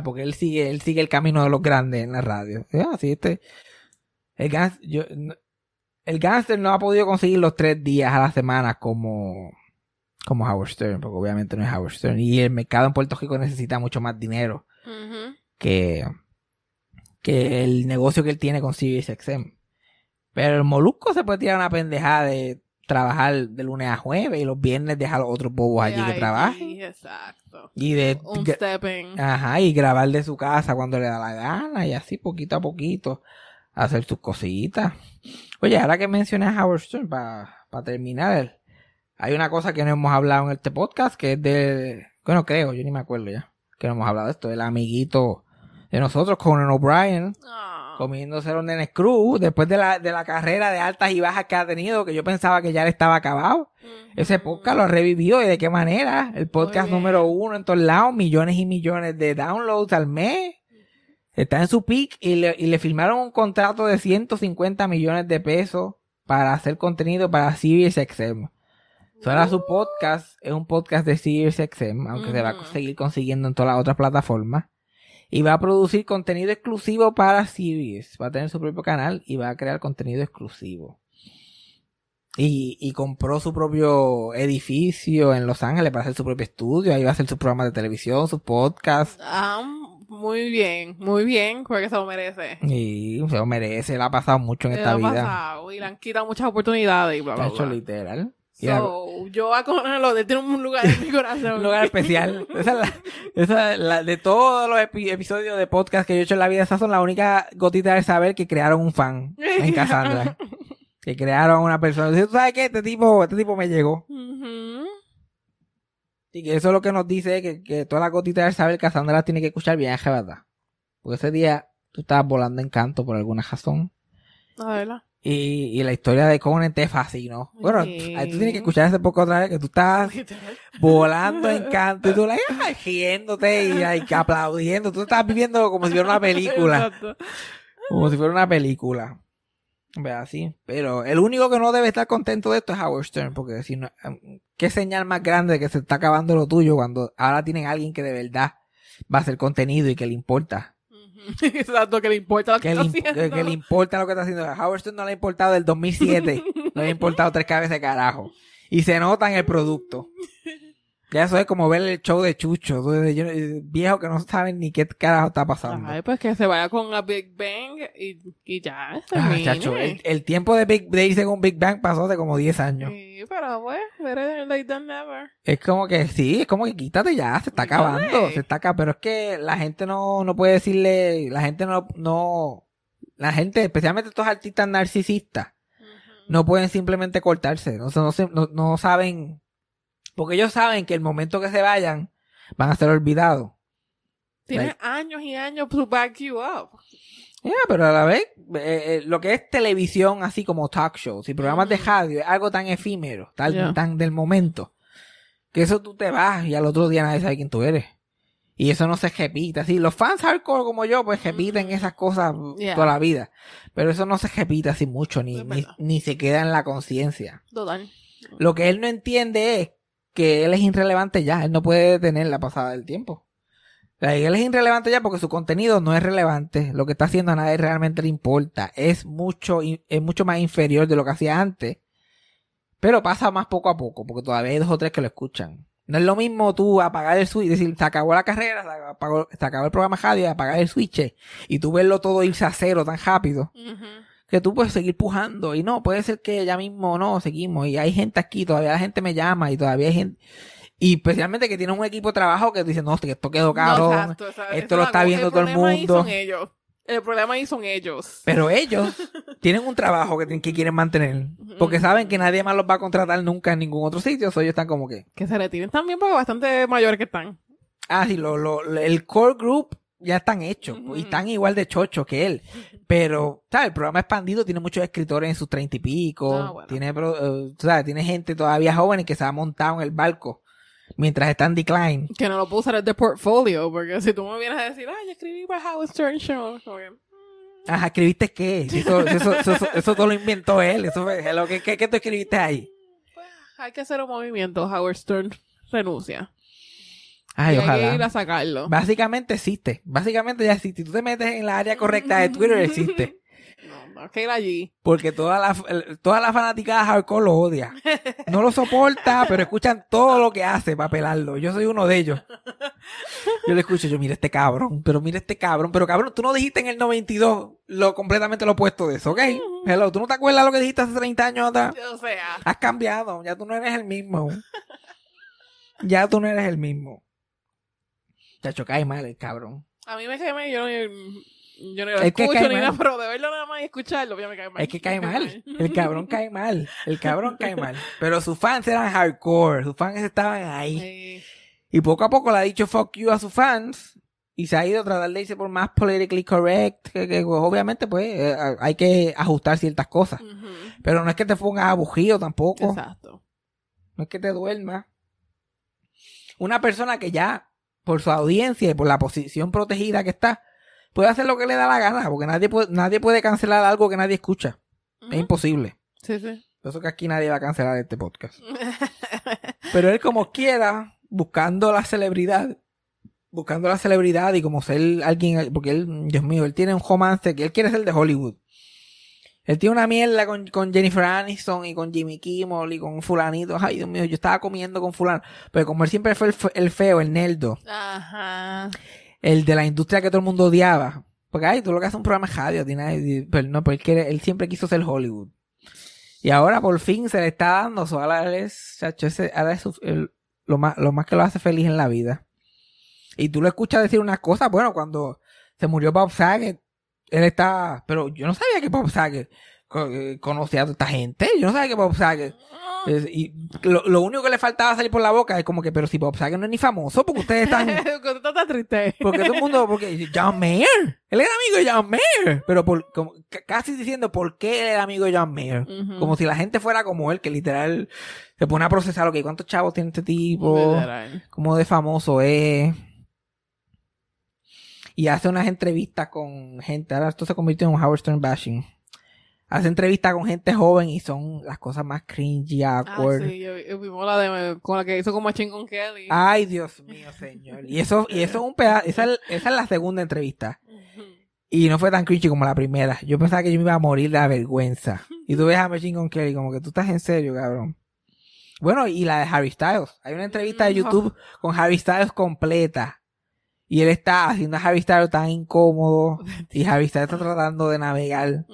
Porque él sigue, él sigue el camino de los grandes en la radio. Ya, así este. El gans- yo, no- el gangster no ha podido conseguir los tres días a la semana como, como Howard Stern, porque obviamente no es Howard Stern. Y el mercado en Puerto Rico necesita mucho más dinero que, que el negocio que él tiene con CBSXM. Pero el Molusco se puede tirar una pendejada de trabajar de lunes a jueves y los viernes dejar a los otros bobos allí que trabajen. sí, Exacto. Y de Un stepping. Ajá, y grabar de su casa cuando le da la gana y así poquito a poquito hacer sus cositas. Oye, ahora que mencioné a Howard Stern, para terminar, hay una cosa que no hemos hablado en este podcast que es de, bueno, creo, yo ni me acuerdo ya, que no hemos hablado de esto, el amiguito de nosotros, Conan O'Brien, Ah. comiéndose los nenes cruz, después de la, de la carrera de altas y bajas que ha tenido, que yo pensaba que ya le estaba acabado. Ese podcast lo ha revivido y de qué manera. El podcast número uno en todos lados, millones y millones de downloads al mes. Está en su peak y le, y le firmaron un contrato de 150 millones de pesos para hacer contenido para SiriusXM. So, ahora su podcast es un podcast de SiriusXM, aunque se va a seguir consiguiendo en todas las otras plataformas. Y va a producir contenido exclusivo para Sirius. Va a tener su propio canal y va a crear contenido exclusivo. Y, y compró su propio edificio en Los Ángeles para hacer su propio estudio. Ahí va a hacer sus programas de televisión, sus podcasts. Ah, muy bien, muy bien, porque se lo merece. Y se lo merece. Le ha pasado mucho en esta vida. pasado y le han quitado muchas oportunidades y bla, Está bla, hecho bla. literal. So, yo a Conan tiene un lugar en mi corazón. un lugar especial. Esa es la, esa es la- de todos los epi- episodios de podcast que yo he hecho en la vida, esas son la única gotita de saber que crearon un fan en Cassandra. que crearon una persona. ¿Tú sabes qué? Este tipo, este tipo me llegó. Y que eso es lo que nos dice que, que todas las gotitas de saber Cassandra las tiene que escuchar bien, es verdad. Porque ese día tú estabas volando en canto por alguna razón. La verdad. Y, y la historia de Conan te fascinó. Bueno, Sí. ahí tú tienes que escuchar ese poco otra vez que tú estás volando en canto y tú ay, riéndote y ay, aplaudiendo. Tú estás viviendo como si fuera una película. Exacto. Como si fuera una película. Ve así. Pero el único que no debe estar contento de esto es Howard Stern. Porque si no, em, qué señal más grande de que se está acabando lo tuyo cuando ahora tienen a alguien que de verdad va a hacer contenido y que le importa. Exacto, que le importa lo que, Que está haciendo. que- que le importa lo que está haciendo. A Howard Stern no le ha importado del 2007. no le ha importado tres cabezas de carajo. Y se nota en el producto. Ya eso es como ver el show de Chucho. de- eh, Viejos que no saben ni qué carajo está pasando. Ay, pues que se vaya con la Big Bang y, y ya. Ah, chacho, el, el tiempo de, Big, de irse con Big Bang pasó hace como 10 años. Sí, pero pues, better late than never. Es como que sí, es como que quítate ya, se está acabando, se está acabando. Pero es que la gente no, no puede decirle, la gente no, no, la gente, especialmente estos artistas narcisistas, no pueden simplemente cortarse, no, no, no, no saben, porque ellos saben que el momento que se vayan van a ser olvidados. Tienes Like- años y años to back you up. Ya, pero a la vez, eh, eh, lo que es televisión, así como talk shows y programas de Ujú. radio, es algo tan efímero, tan, Yeah. tan del momento, que eso tú te vas y al otro día nadie sabe quién tú eres. Y eso no se repite. Así, los fans hardcore como yo, pues repiten esas cosas Yeah. toda la vida. Pero eso no se repite así mucho, ni, ni, ni se queda en la conciencia. Total. Lo que él no entiende es que él es irrelevante ya. Él no puede detener la pasada del tiempo. Él es irrelevante ya porque su contenido no es relevante. Lo que está haciendo a nadie realmente le importa. Es mucho, es mucho más inferior de lo que hacía antes. Pero pasa más poco a poco, porque todavía hay dos o tres que lo escuchan. No es lo mismo tú apagar el switch decir, se acabó la carrera, se acabó, el programa radio apagar el switch y tú verlo todo irse a cero tan rápido. Que tú puedes seguir pujando y no, puede ser que ya mismo no, seguimos y hay gente aquí, todavía la gente me llama y todavía hay gente y especialmente que tiene un equipo de trabajo que dice, no, esto quedó No, cabrón, exacto, esa- esto lo es está viendo todo el problema ahí mundo. son ellos. El problema ahí son ellos. pero ellos tienen un trabajo que, tienen- que quieren mantener porque saben que nadie más los va a contratar nunca en ningún otro sitio, so ellos están como que, Que se retiren también porque bastante mayores que están. ah, sí, lo, lo, el core group ya están hechos Ujú. y están igual de chochos que él. Pero, ¿sabes? El programa expandido tiene muchos escritores en sus treinta y pico. Ah, bueno. Tiene, eh, ¿sabes? Tiene gente todavía joven que se ha montado en el barco mientras está en decline. Que no lo puedo usar de portfolio porque si tú me vienes a decir, ay, yo escribí para Howard Stern Show. que, mm, Ajá, ¿escribiste qué? Eso, eso, eso, eso, eso todo lo inventó él. Eso fue, hello, ¿qué, qué, qué tú escribiste ahí? pues, hay que hacer un movimiento. Howard Stern renuncia. Ay, y hay que ir ojalá. a sacarlo. Básicamente existe. Básicamente ya existe. Si tú te metes en la área correcta de Twitter, existe. No, no, Kayla G. Porque toda la, toda la fanaticada hardcore lo odia. No lo soporta, pero escuchan todo lo que hace para pelarlo. Yo soy uno de ellos. Yo le escucho, yo, mira este cabrón, pero mira este cabrón, pero cabrón, tú no dijiste en el 92 lo completamente lo opuesto de eso, ¿ok? Hello, ¿tú no te acuerdas lo que dijiste hace 30 años atrás? O sea, Has cambiado, ya tú no eres el mismo. Ya tú no eres el mismo. Chacho, cae mal el cabrón. a mí me cae mal, yo no, yo no lo Es que escucho cae ni mal. nada, pero de verlo nada más y escucharlo, ya me cae mal. Es que cae mal. El cabrón cae mal. El cabrón cae mal. Pero sus fans eran hardcore. Sus fans estaban ahí. Sí. Y poco a poco le ha dicho fuck you a sus fans. Y se ha ido a tratar de irse por más politically correct. Que, que, pues, obviamente, pues, eh, hay que ajustar ciertas cosas. Pero no es que te pongas abugido tampoco. Exacto. No es que te duermas. Una persona que ya, por su audiencia y por la posición protegida que está, puede hacer lo que le da la gana. Porque nadie puede, nadie puede cancelar algo que nadie escucha. Es imposible. Sí, sí. Por eso que aquí nadie va a cancelar este podcast. Pero él como quiera, buscando la celebridad, buscando la celebridad y como ser alguien, porque él, Dios mío, él tiene un romance que él quiere ser de Hollywood. Él tiene una mierda con, con Jennifer Aniston y con Jimmy Kimmel y con fulanito. Ay, Dios mío, yo estaba comiendo con fulano. Pero como él siempre fue el, el feo, el nerdo, Ajá. el de la industria que todo el mundo odiaba. Porque, ay, tú lo que haces es un programa de radio, pero no, pero él, él siempre quiso ser Hollywood. Y ahora por fin se le está dando eso. Ahora él es, chacho, ese- ahora es su- el- lo, más, lo más que lo hace feliz en la vida. Y tú lo escuchas decir unas cosas, bueno, cuando se murió Bob Saget, él está, pero yo no sabía que Bob Saget eh, conocía a toda esta gente. Yo no sabía que Bob Saget es- y lo, lo único que le faltaba salir por la boca es como que, pero si Bob Saget no es ni famoso, porque ustedes están, Cuando tú estás triste. porque todo el mundo, porque John Mayer, él era amigo de John Mayer, pero por, como, casi diciendo por qué él era amigo de John Mayer. Como si la gente fuera como él, que literal se pone a procesar, ok, ¿cuántos chavos tiene este tipo? Literal. ¿Cómo de famoso es? Y hace unas entrevistas con gente, ahora esto se convirtió en un Howard Stern bashing. Hace entrevistas con gente joven y son las cosas más cringy, Ah, awkward. sí, yo, yo vimos la de, con la que hizo con Machine con Kelly. Ay, Dios mío, señor. Y eso, y eso es un pedazo, esa, es- esa es la segunda entrevista. Y no fue tan cringy como la primera. Yo pensaba que yo me iba a morir de la vergüenza. Y tú ves a Machine Gun Kelly como que tú estás en serio, cabrón. Bueno, y la de Harry Styles. Hay una entrevista de YouTube con Harry Styles completa. Y él está haciendo a Styles tan incómodo. Y Styles está tratando de navegar.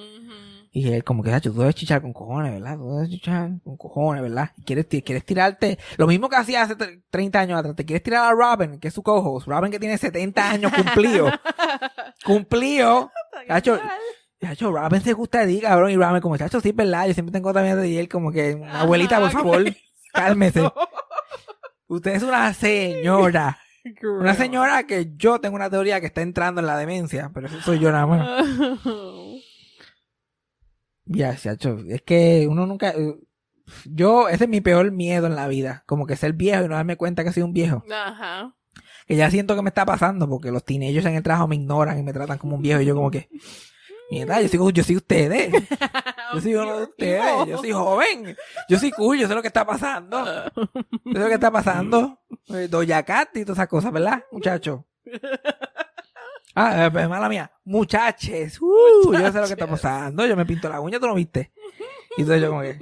Y él como que, "Sacho, tú debes chichar con cojones, ¿verdad? Tú debes chichar con cojones, ¿verdad? Y quieres, quieres tirarte, lo mismo que hacía hace tre- 30 años atrás, te quieres tirar a Robin, que es su co-host, Robin que tiene 70 años cumplido. cumplido. Sacho, Chacho, Robin se gusta de ti, cabrón, y Robin como, chacho, sí, verdad, yo siempre tengo también de él como que, abuelita, por favor, cálmese. Usted es una señora. Una señora que yo tengo una teoría que está entrando en la demencia, pero eso soy yo nada más. Ya, chacho, es que uno nunca... eh, Yo, ese es mi peor miedo en la vida, como que ser viejo y no darme cuenta que soy un viejo. Ajá. Que ya siento que me está pasando, porque los teenagers en el trabajo me ignoran y me tratan como un viejo y yo como que... Mierda, yo soy, yo soy ustedes. Yo soy uno de ustedes. Yo soy joven. Yo soy cool. Yo sé lo que está pasando. Yo sé lo que está pasando. Eh, Doña Cat y todas esas cosas, ¿verdad, muchacho? Ah, eh, mala mía. Muchaches. Uh, yo sé lo que está pasando. Yo me pinto la uña, ¿tú no viste? Y entonces yo como que...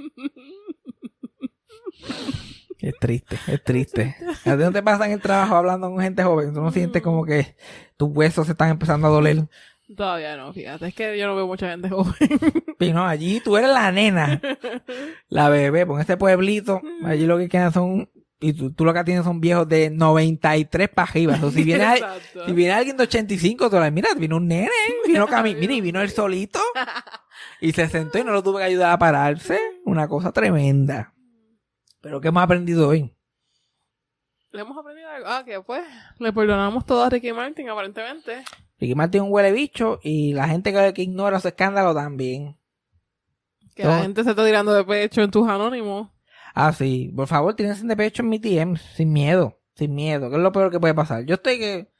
Es triste, es triste. ¿A ti no te pasa en el trabajo hablando con gente joven? ¿Tú no sientes como que tus huesos se están empezando a doler? Todavía no, fíjate. Es que yo no veo mucha gente joven. Y no, allí tú eres la nena. La bebé, por este pueblito, allí lo que quedan son, y tú, tú lo que tienes son viejos de 93 para arriba. O si viene, al- si viene alguien de 85, tú le mira, vino un nene, vino cami mira, y vino él solito. Y se sentó y no lo tuve que ayudar a pararse. Una cosa tremenda. Pero ¿qué hemos aprendido hoy? Le hemos aprendido algo. Ah, que pues le perdonamos todo a Ricky Martin, aparentemente. Ricky Martin es un huele bicho y la gente que, que ignora su escándalo también. Que la gente se está tirando de pecho en tus anónimos. Ah, sí. Por favor, tírense de pecho en mi DM. Sin miedo. Sin miedo. Que es lo peor que puede pasar. Yo estoy que...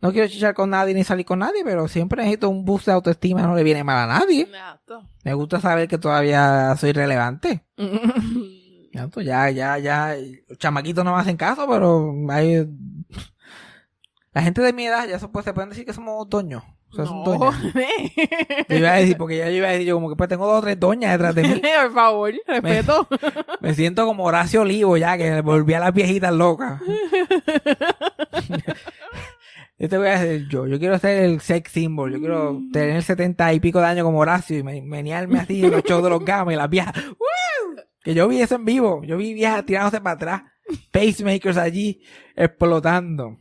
No quiero chichar con nadie ni salir con nadie, pero siempre necesito un boost de autoestima. No le viene mal a nadie. Exacto. Me gusta saber que todavía soy relevante. Ya, pues ya, ya, ya. Los chamaquitos no me hacen caso, pero hay... La gente de mi edad ya se, puede, se pueden decir que somos otoño. Esas son No, doñas. nene. Yo iba a decir, porque ya yo iba a decir, yo como que pues tengo dos o tres doñas detrás de mí. Por favor, respeto. Me siento como Horacio Olivo ya, que volví a las viejitas locas. Yo te voy a decir yo, yo quiero ser el sex symbol, yo quiero tener 70 y pico de años como Horacio y me- menearme así en los shows de los gamas y las viejas. ¡Woo! Que yo vi eso en vivo, yo vi viejas tirándose para atrás, pacemakers allí explotando.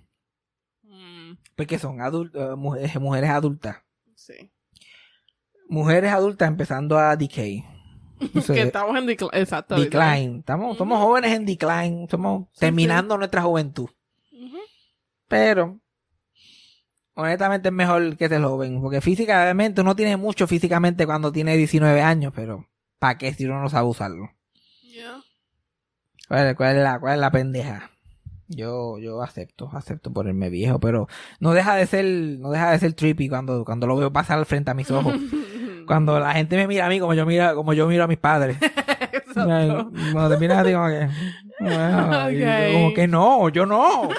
Porque son adultos, mujeres, mujeres adultas. sí. Mujeres adultas empezando a decay. Entonces, que estamos en decline. Exacto. decline. Estamos, somos jóvenes en decline, somos terminando nuestra juventud. Pero, honestamente es mejor que ser joven, porque físicamente uno tiene mucho físicamente cuando tiene 19 años, pero ¿para qué si uno no sabe usarlo? Ya. ¿Cuál, es- cuál es la, cuál es la pendeja? Yo, yo acepto, acepto ponerme viejo, pero no deja de ser, no deja de ser trippy cuando, cuando lo veo pasar al frente a mis ojos. cuando la gente me mira a mí como yo mira, como yo miro a mis padres. Cuando te miras como que, bueno, como que no, yo no.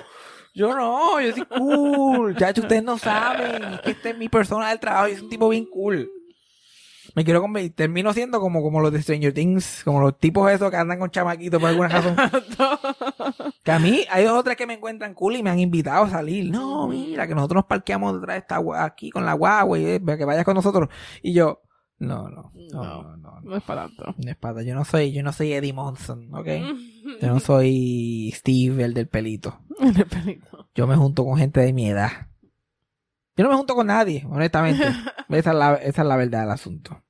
Yo no, yo soy cool. Chacho, ustedes no saben. Es que este es mi persona del trabajo. Yo soy un tipo bien cool. Me quiero convertir. Termino siendo como, como los de Stranger Things. Como los tipos esos que andan con chamaquitos por alguna razón. Que a mí hay otras que me encuentran cool y me han invitado a salir. No, mira, que nosotros nos parqueamos detrás de esta aquí con la guagua y eh, que vayas con nosotros. Y yo, no, no, no, no, no. no. Es para tanto. No es para- Yo no soy, yo no soy Eddie Monson, ¿ok? Yo no soy Steve, el del pelito. El pelito. Yo me junto con gente de mi edad. Yo no me junto con nadie, honestamente. Esa es la, esa es la verdad del asunto.